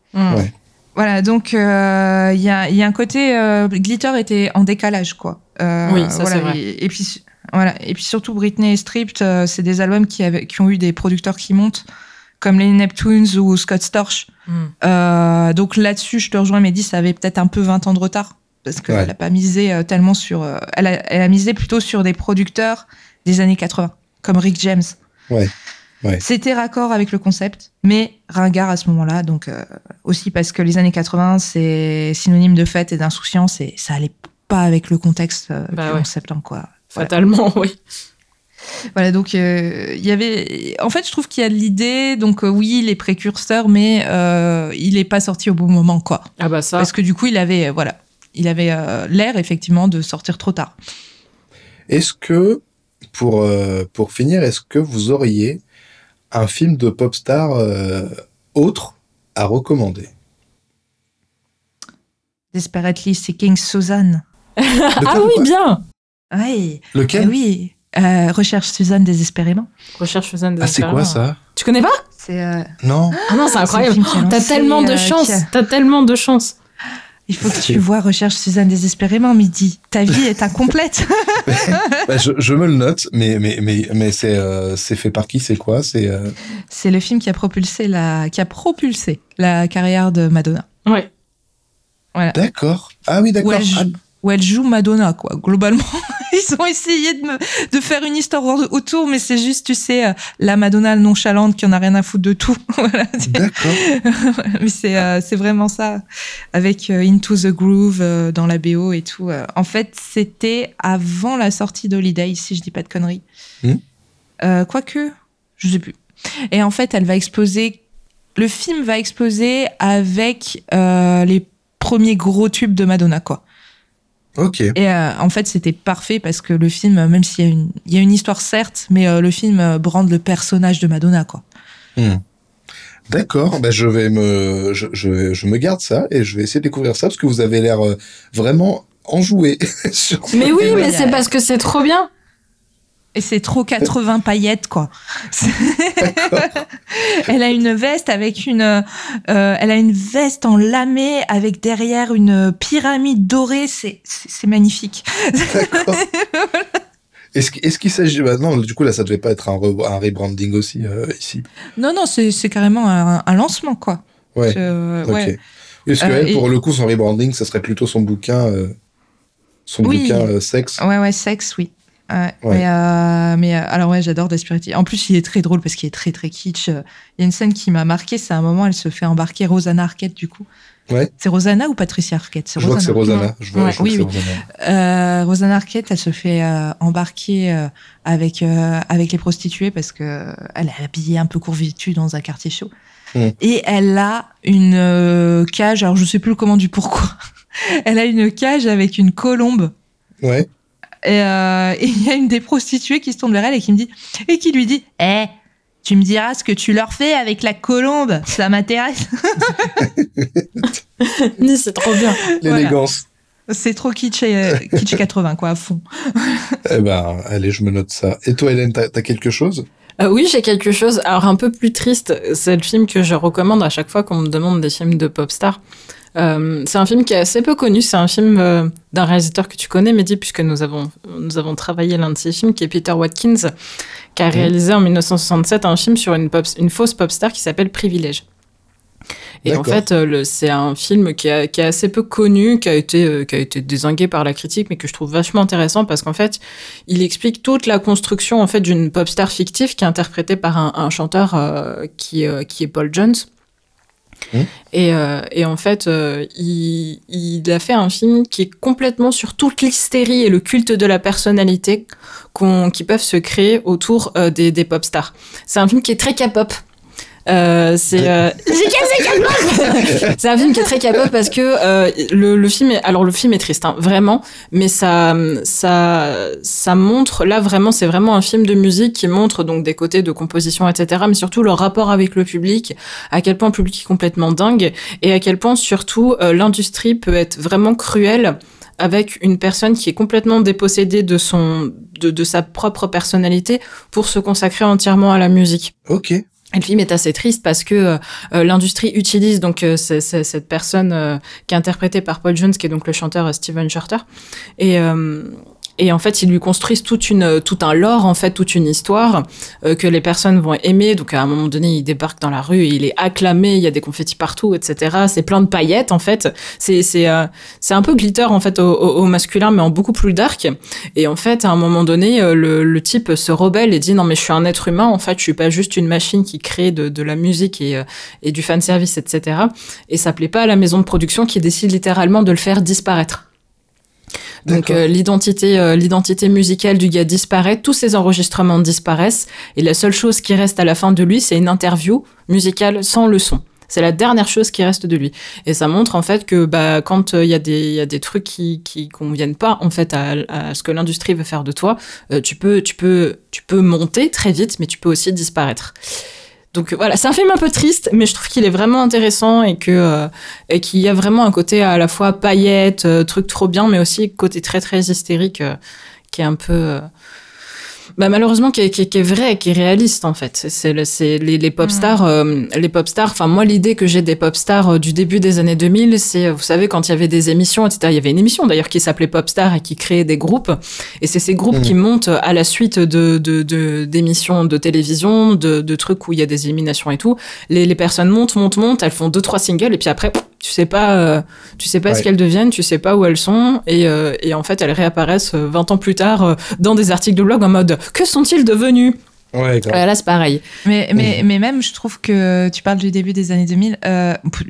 Voilà, donc il y, a, y a un côté glitter était en décalage quoi. oui, ça c'est vrai. et puis voilà. Et puis surtout, Britney et Stripped, euh, c'est des albums qui, avaient, qui ont eu des producteurs qui montent, comme les Neptunes ou Scott Storch. Euh, donc là-dessus, je te rejoins, Mehdi, ça avait peut-être un peu 20 ans de retard. Parce qu'elle n'a pas misé euh, tellement sur. elle, a, elle, a, misé plutôt sur des producteurs des années 80, comme Rick James. Ouais. Ouais. C'était raccord avec le concept, mais ringard à ce moment-là. Donc aussi parce que les années 80, c'est synonyme de fête et d'insouciance et ça allait pas avec le contexte bah du concept en quoi. Fatalement, oui. Voilà, donc euh, il y avait. En fait, je trouve qu'il y a de l'idée. Donc euh, oui, les précurseurs, mais euh, il n'est pas sorti au bon moment, quoi. Ah bah ça. Parce que du coup, il avait, voilà, il avait l'air effectivement de sortir trop tard. Est-ce que pour pour finir, est-ce que vous auriez un film de pop star autre à recommander? Desperately Seeking Suzanne. ah oui, bien. Oui. Lequel eh Oui. Euh, Recherche Suzanne désespérément. Recherche Suzanne désespérément. Ah, c'est quoi ça? Tu connais pas? C'est. Euh... Non. Ah non, c'est incroyable. T'as tellement de euh, chance. T'as tellement de chance. Il faut que tu vois Recherche Suzanne désespérément, Midi. Ta vie est incomplète. bah, je, je, me le note, mais, mais, mais, mais c'est euh, fait par qui? C'est quoi? C'est C'est le film qui a propulsé la, qui a propulsé la carrière de Madonna. Ouais. Voilà. D'accord. Ah oui, d'accord. Ah. Où, elle joue Madonna, quoi, globalement. ils ont essayé de, me, de faire une histoire autour, mais c'est juste, tu sais, euh, la Madonna nonchalante qui en a rien à foutre de tout. D'accord. mais c'est euh, c'est vraiment ça, avec euh, Into the Groove dans la BO et tout. En fait, c'était avant la sortie d'Holiday, si je dis pas de conneries. Hmm. Quoique, je sais plus. Et en fait, elle va exploser. Le film va exploser avec les premiers gros tubes de Madonna, quoi. Ok. Et euh, en fait, c'était parfait parce que le film, même s'il y a une, il y a une histoire certes, mais euh, le film euh, brande le personnage de Madonna, quoi. Hmm. D'accord, ben je vais me, je, je, je, me garde ça et je vais essayer de découvrir ça parce que vous avez l'air vraiment enjoué. mais oui, mais c'est parce que c'est trop bien. Et c'est trop 80 paillettes, quoi. elle a une veste avec une, euh, elle a une veste en lamé avec derrière une pyramide dorée. C'est, c'est magnifique. D'accord. Est-ce, est-ce qu'il s'agit bah non du coup là ça devait pas être un, un rebranding aussi euh, ici non non c'est, c'est carrément un, un, lancement quoi ouais, ouais. Est-ce que euh, pour le coup son rebranding ça serait plutôt son bouquin son bouquin sexe? Ouais ouais sexe oui Ouais, Mais, euh, mais euh, alors ouais, j'adore Desperati. En plus, il est très drôle parce qu'il est très très kitsch. Il y a une scène qui m'a marqué, c'est un moment, elle se fait embarquer Rosanna Arquette du coup. Ouais. C'est Rosanna ou Patricia Arquette? Je vois que c'est Rosanna. Je vois, oui, oui. Euh, Rosanna Arquette, elle se fait euh, embarquer avec avec les prostituées parce que elle est habillée un peu court-vêtue dans un quartier chaud. Et elle a une cage, alors je sais plus comment du pourquoi. elle a une cage avec une colombe. Ouais. Euh, et il y a une des prostituées qui se tourne vers elle et qui me dit et qui lui dit "Eh, Tu me diras ce que tu leur fais avec la colombe, ça m'intéresse. c'est trop bien. L'élégance. C'est trop kitsch, euh, kitsch 80, quoi, à fond. eh ben, allez, je me note ça. Et toi, Hélène, t'as as quelque chose? Euh, oui, j'ai quelque chose. Alors un peu plus triste, c'est le film que je recommande à chaque fois qu'on me demande des films de pop star. Euh, c'est un film qui est assez peu connu. C'est un film euh, d'un réalisateur que tu connais, Mehdi, puisque nous avons, nous avons travaillé l'un de ses films, qui est Peter Watkins, qui a réalisé en 1967 un film sur une, pop, une fausse pop star qui s'appelle Privilège. Et en fait, euh, c'est un film qui, est assez peu connu, qui a été euh, qui a été désingué par la critique, mais que je trouve vachement intéressant parce qu'en fait, il explique toute la construction en fait d'une pop star fictive qui est interprétée par un, chanteur euh, qui qui est Paul Jones. Mmh. Et, et, en fait, il, il, a fait un film qui est complètement sur toute l'hystérie et le culte de la personnalité qui peuvent se créer autour des, des pop stars. C'est un film qui est très K-pop. Euh, c'est euh, c'est un film qui est très capable parce que euh, le, le, film est alors le film est triste hein, vraiment mais ça ça ça montre là vraiment c'est vraiment un film de musique qui montre donc des côtés de composition etc mais surtout le rapport avec le public à quel point le public est complètement dingue et à quel point surtout l'industrie peut être vraiment cruelle avec une personne qui est complètement dépossédée de son de, de sa propre personnalité pour se consacrer entièrement à la musique. Ok. Et le film est assez triste parce que euh, euh, l'industrie utilise donc euh, cette personne qui est interprétée par Paul Jones, qui est donc le chanteur Steven Shorter, et et en fait, ils lui construisent toute une, tout un lore, en fait, toute une histoire euh, que les personnes vont aimer. Donc, à un moment donné, il débarque dans la rue il est acclamé. Il y a des confettis partout, etc. C'est plein de paillettes, en fait. C'est c'est euh, c'est un peu glitter en fait au, au, masculin, mais en beaucoup plus dark. Et en fait, à un moment donné, euh, le, le type se rebelle et dit non mais je suis un être humain. En fait, je suis pas juste une machine qui crée de, de la musique et et du fan service, etc. Et ça plaît pas à la maison de production qui décide littéralement de le faire disparaître. Donc euh, l'identité, euh, l'identité musicale du gars disparaît, tous ses enregistrements disparaissent, et la seule chose qui reste à la fin de lui, c'est une interview musicale sans le son. C'est la dernière chose qui reste de lui. Et ça montre en fait que bah, quand euh, il y, a des, y a des trucs qui, qui conviennent pas en fait à, à ce que l'industrie veut faire de toi, tu, peux, tu, peux, tu peux monter très vite, mais tu peux aussi disparaître. Donc voilà, c'est un film un peu triste, mais je trouve qu'il est vraiment intéressant et que euh, et qu'il y a vraiment un côté à la fois paillette, euh, truc trop bien, mais aussi côté très très hystérique euh, qui est un peu bah, malheureusement qui est, qui, est, vrai, qui est réaliste en fait. C'est les, les pop stars, mm. euh, les pop stars. Enfin moi l'idée que j'ai des pop stars euh, du début des années 2000, c'est vous savez quand il y avait des émissions, etc. Il y avait une émission d'ailleurs qui s'appelait Pop Star et qui créait des groupes. Et c'est ces groupes mm. qui montent à la suite de d'émissions de, de, télévision, de, de trucs où il y a des éliminations et tout. Les, les personnes montent, montent, montent. Elles font deux trois singles et puis après tu sais pas, euh, tu sais pas ce qu'elles deviennent, tu sais pas où elles sont, et, euh, et en fait elles réapparaissent 20 euh, ans plus tard dans des articles de blog en mode que sont-ils devenus? Ouais, là, c'est pareil. Mais, mais, mais même, je trouve que tu parles du début des années 2000,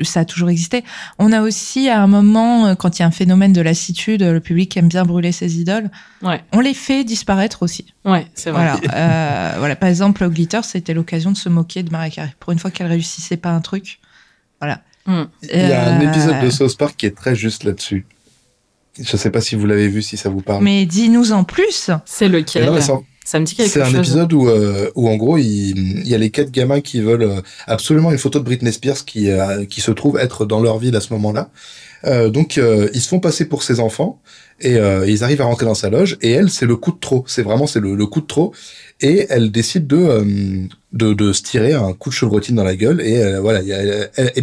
ça a toujours existé. On a aussi, à un moment, quand il y a un phénomène de lassitude, le public aime bien brûler ses idoles. Ouais. On les fait disparaître aussi. Ouais, c'est vrai. Voilà, voilà. Par exemple, Glitter, c'était l'occasion de se moquer de Mariah Carey. Pour une fois qu'elle réussissait pas un truc. Voilà. Il y a un euh, épisode de South Park qui est très juste là-dessus. Je sais pas si vous l'avez vu, si ça vous parle. Mais dis-nous en plus. C'est lequel ça, me dit quelque chose. C'est un épisode où, euh, où en gros, il, y a les quatre gamins qui veulent euh, absolument une photo de Britney Spears qui, qui se trouve être dans leur ville à ce moment-là. donc, ils se font passer pour ses enfants et ils arrivent à rentrer dans sa loge. Et elle, c'est le coup de trop. C'est vraiment c'est le, le, coup de trop. Et elle décide de de, de se tirer un coup de chevrotine dans la gueule et euh, voilà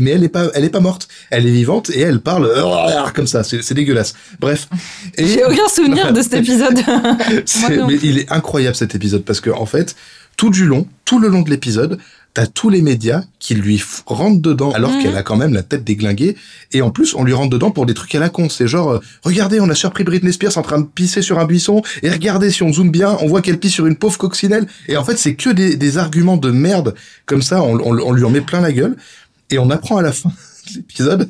mais elle est pas elle est pas morte. Elle est vivante et elle parle comme ça. C'est dégueulasse. Bref. J'ai aucun souvenir de cet épisode. Mais il est incroyable cet épisode parce que en fait tout du long tout le long de l'épisode t'as tous les médias qui lui rentrent dedans alors mhm. qu'elle a quand même la tête déglinguée. Et en plus on lui rentre dedans pour des trucs à la con. C'est genre euh, regardez on a surpris Britney Spears en train de pisser sur un buisson. Et regardez si on zoome bien on voit qu'elle pisse sur une pauvre coccinelle. Et en fait c'est que des, des, arguments de merde. Comme ça on, on, on lui en met plein la gueule. Et on apprend à la fin l'épisode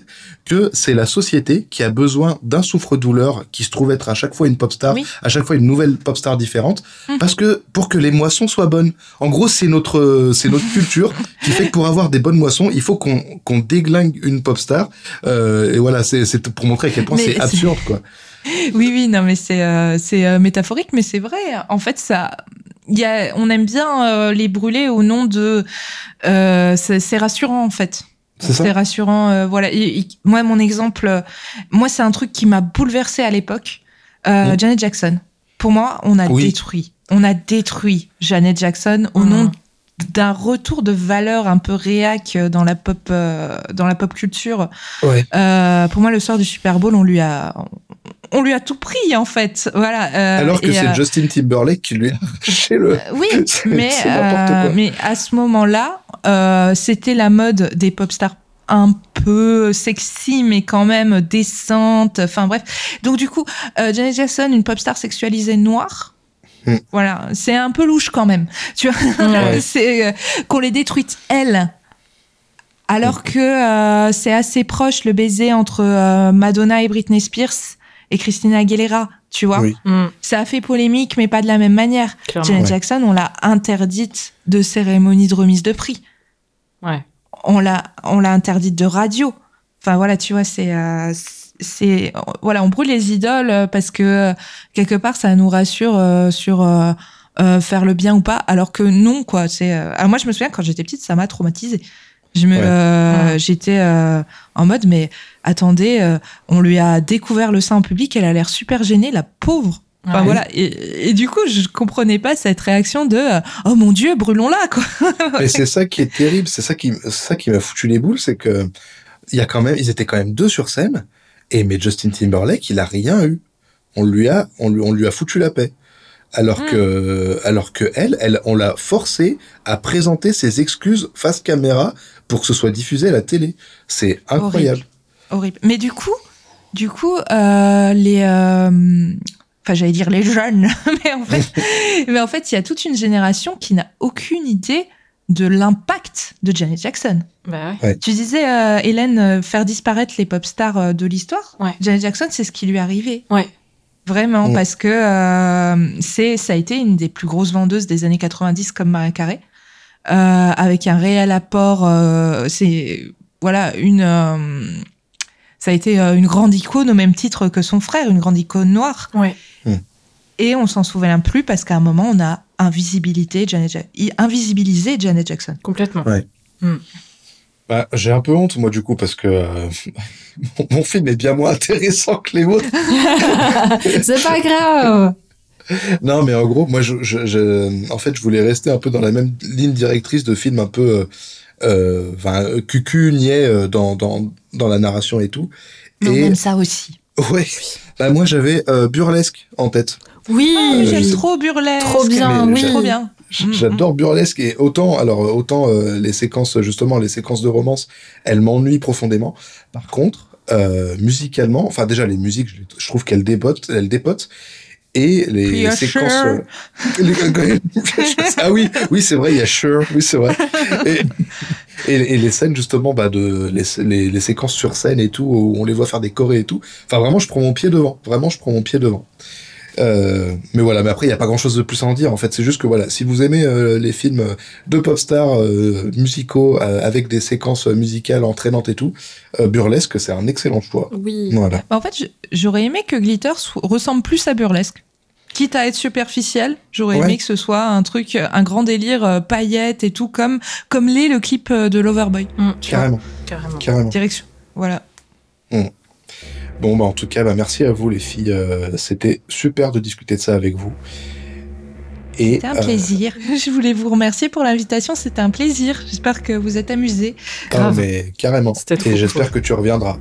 que c'est la société qui a besoin d'un souffre-douleur qui se trouve être à chaque fois une pop star, à chaque fois une nouvelle pop star différente, mhm. parce que pour que les moissons soient bonnes. En gros, c'est notre c'est notre culture qui fait que pour avoir des bonnes moissons, il faut qu'on qu'on déglingue une pop star. Euh, et voilà, c'est c'est pour montrer à quel point c'est absurde quoi. Oui oui non mais c'est euh, c'est euh, métaphorique mais c'est vrai. En fait ça y a, on aime bien les brûler au nom de. c'est rassurant en fait. C'est rassurant. voilà. moi, mon exemple, moi, c'est un truc qui m'a bouleversé à l'époque. Mm. Janet Jackson. Pour moi, on a détruit. On a détruit Janet Jackson au nom mm d'un retour de valeur un peu réac dans la pop euh, dans la pop culture. Euh, pour moi, le soir du Super Bowl, on lui a on lui a tout pris en fait. Voilà. Euh, Alors que c'est Justin Timberlake qui lui a arraché le. oui, mais mais à ce moment-là, c'était la mode des pop stars un peu sexy mais quand même décente enfin bref donc du coup Janet Jackson une pop star sexualisée noire Mm. Voilà, c'est un peu louche quand même. Tu vois, c'est euh, qu'on les détruite elles. Alors mm. que euh, c'est assez proche le baiser entre euh, Madonna et Britney Spears et Christina Aguilera, tu vois. Mm. Ça a fait polémique, mais pas de la même manière. Janet Jackson, on l'a interdite de cérémonie de remise de prix. Ouais. On l'a, on l'a interdite de radio. Enfin voilà, tu vois, c'est c'est voilà, on brûle les idoles parce que quelque part ça nous rassure euh, sur euh, euh, faire le bien ou pas, alors que non quoi. C'est alors moi je me souviens quand j'étais petite, ça m'a traumatisée. Je me, j'étais en mode mais attendez, on lui a découvert le sein en public, elle a l'air super gênée, la pauvre. Enfin, voilà et, du coup je comprenais pas cette réaction de oh mon dieu brûlons-la quoi. et c'est ça qui est terrible, c'est ça qui ça qui m'a foutu les boules, c'est que il y a quand même ils étaient quand même deux sur scène et mais Justin Timberlake, il a rien eu. On lui a, on lui, on lui a foutu la paix. Alors hmm. que, alors que elle, elle, on l'a forcé à présenter ses excuses face caméra pour que ce soit diffusé à la télé. C'est incroyable. Horrible. Mais du coup, du coup, euh, les, euh, enfin, j'allais dire les jeunes, mais en fait, mais en fait, il y a toute une génération qui n'a aucune idée de l'impact de Janet Jackson. Bah tu disais, euh, Hélène, euh, faire disparaître les pop stars euh, de l'histoire. Janet Jackson, c'est ce qui lui est arrivé. Ouais. Vraiment, mm. parce que c'est, ça a été une des plus grosses vendeuses des années 90 comme Maria Carey, avec un réel apport. c'est voilà une. Ça a été une grande icône au même titre que son frère, une grande icône noire. Ouais. Mm. Et on s'en souvient plus parce qu'à un moment, on a invisibilisé Janet, invisibilisé Janet Jackson. Complètement. Ouais. Hmm. Bah, j'ai un peu honte, moi, du coup, parce que euh, mon film est bien moins intéressant que les autres. C'est pas grave. Non, mais en gros, moi, je, je, en fait, je voulais rester un peu dans la même ligne directrice de films un peu, euh, enfin, cucu, niais euh, dans, dans, dans la narration et tout. et... On aime ça aussi. Ouais. Bah, moi, j'avais Burlesque en tête. Oui, ah, j'aime trop Burlesque. Trop bien, oui. Trop bien. J'adore Burlesque et autant, alors autant euh, les séquences, justement, les séquences de romance, elles m'ennuient profondément. Par contre, euh, musicalement, enfin déjà les musiques, je, trouve qu'elles dépotent, elles dépotent. Et les séquences. Euh, ah oui, oui c'est vrai, il y a Sure, oui c'est vrai. Et, et, les scènes justement, bah de les, les, les, séquences sur scène et tout, où on les voit faire des chorés et tout. Enfin vraiment, je prends mon pied devant. Vraiment, je prends mon pied devant. Euh, mais voilà, mais après, il n'y a pas grand chose de plus à en dire. En fait, c'est juste que voilà, si vous aimez euh, les films de pop stars euh, musicaux avec des séquences musicales entraînantes et tout, Burlesque, c'est un excellent choix. Oui. Voilà. Bah, en fait, j'aurais aimé que Glitter ressemble plus à Burlesque. Quitte à être superficiel, j'aurais aimé que ce soit un truc, un grand délire, paillettes et tout, comme, comme l'est le clip de Loverboy. Mm. Carrément. Carrément. Carrément. Direction. Voilà. Mm. Bon, bah, en tout cas, bah, merci à vous, les filles. Euh, c'était super de discuter de ça avec vous. C'était un plaisir. Euh, Je voulais vous remercier pour l'invitation. C'était un plaisir. J'espère que vous êtes amusés. Ah, mais carrément. Et j'espère que tu reviendras.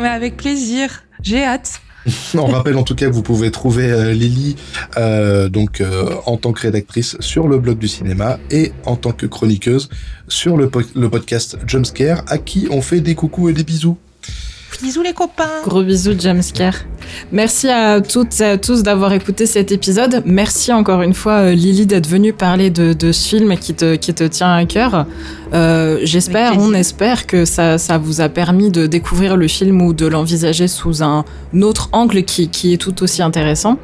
Ouais, avec plaisir. J'ai hâte. On rappelle en tout cas que vous pouvez trouver euh, Lily donc en tant que rédactrice sur le blog du cinéma et en tant que chroniqueuse sur le, le podcast Jumpscare à qui on fait des coucous et des bisous. Bisous les copains. Gros bisous Jamescare. Merci à toutes et à tous d'avoir écouté cet épisode. Merci encore une fois euh, Lily d'être venue parler de, ce film qui te, qui te tient à cœur. Euh, j'espère, on espère que ça, ça vous a permis de découvrir le film ou de l'envisager sous un autre angle qui, qui est tout aussi intéressant.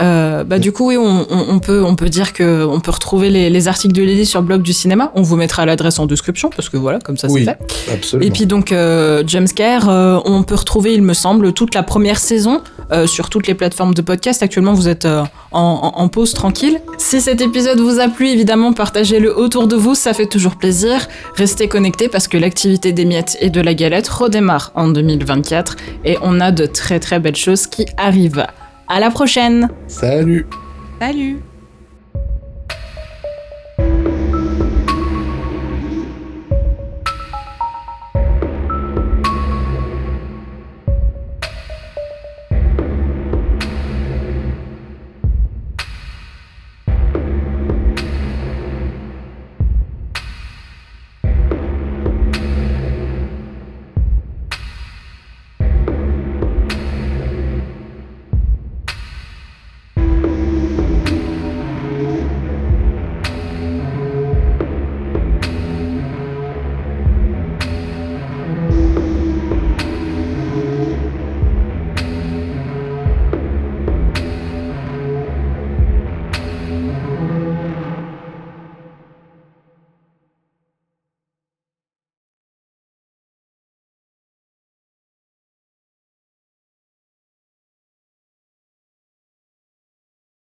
Euh, bah, du coup, oui, on, peut, on peut dire que on peut retrouver les, articles de Lily sur le blog du cinéma. On vous mettra l'adresse en description parce que voilà, comme ça c'est fait. Absolument. Et puis donc euh, Jumpscare, euh, on peut retrouver, il me semble, toute la première saison euh, sur toutes les plateformes de podcast. Actuellement, vous êtes en, pause tranquille. Si cet épisode vous a plu, évidemment, partagez-le autour de vous, ça fait toujours plaisir. Restez connectés parce que l'activité des miettes et de la galette redémarre en 2024 et on a de très très belles choses qui arrivent. À la prochaine. Salut. Salut.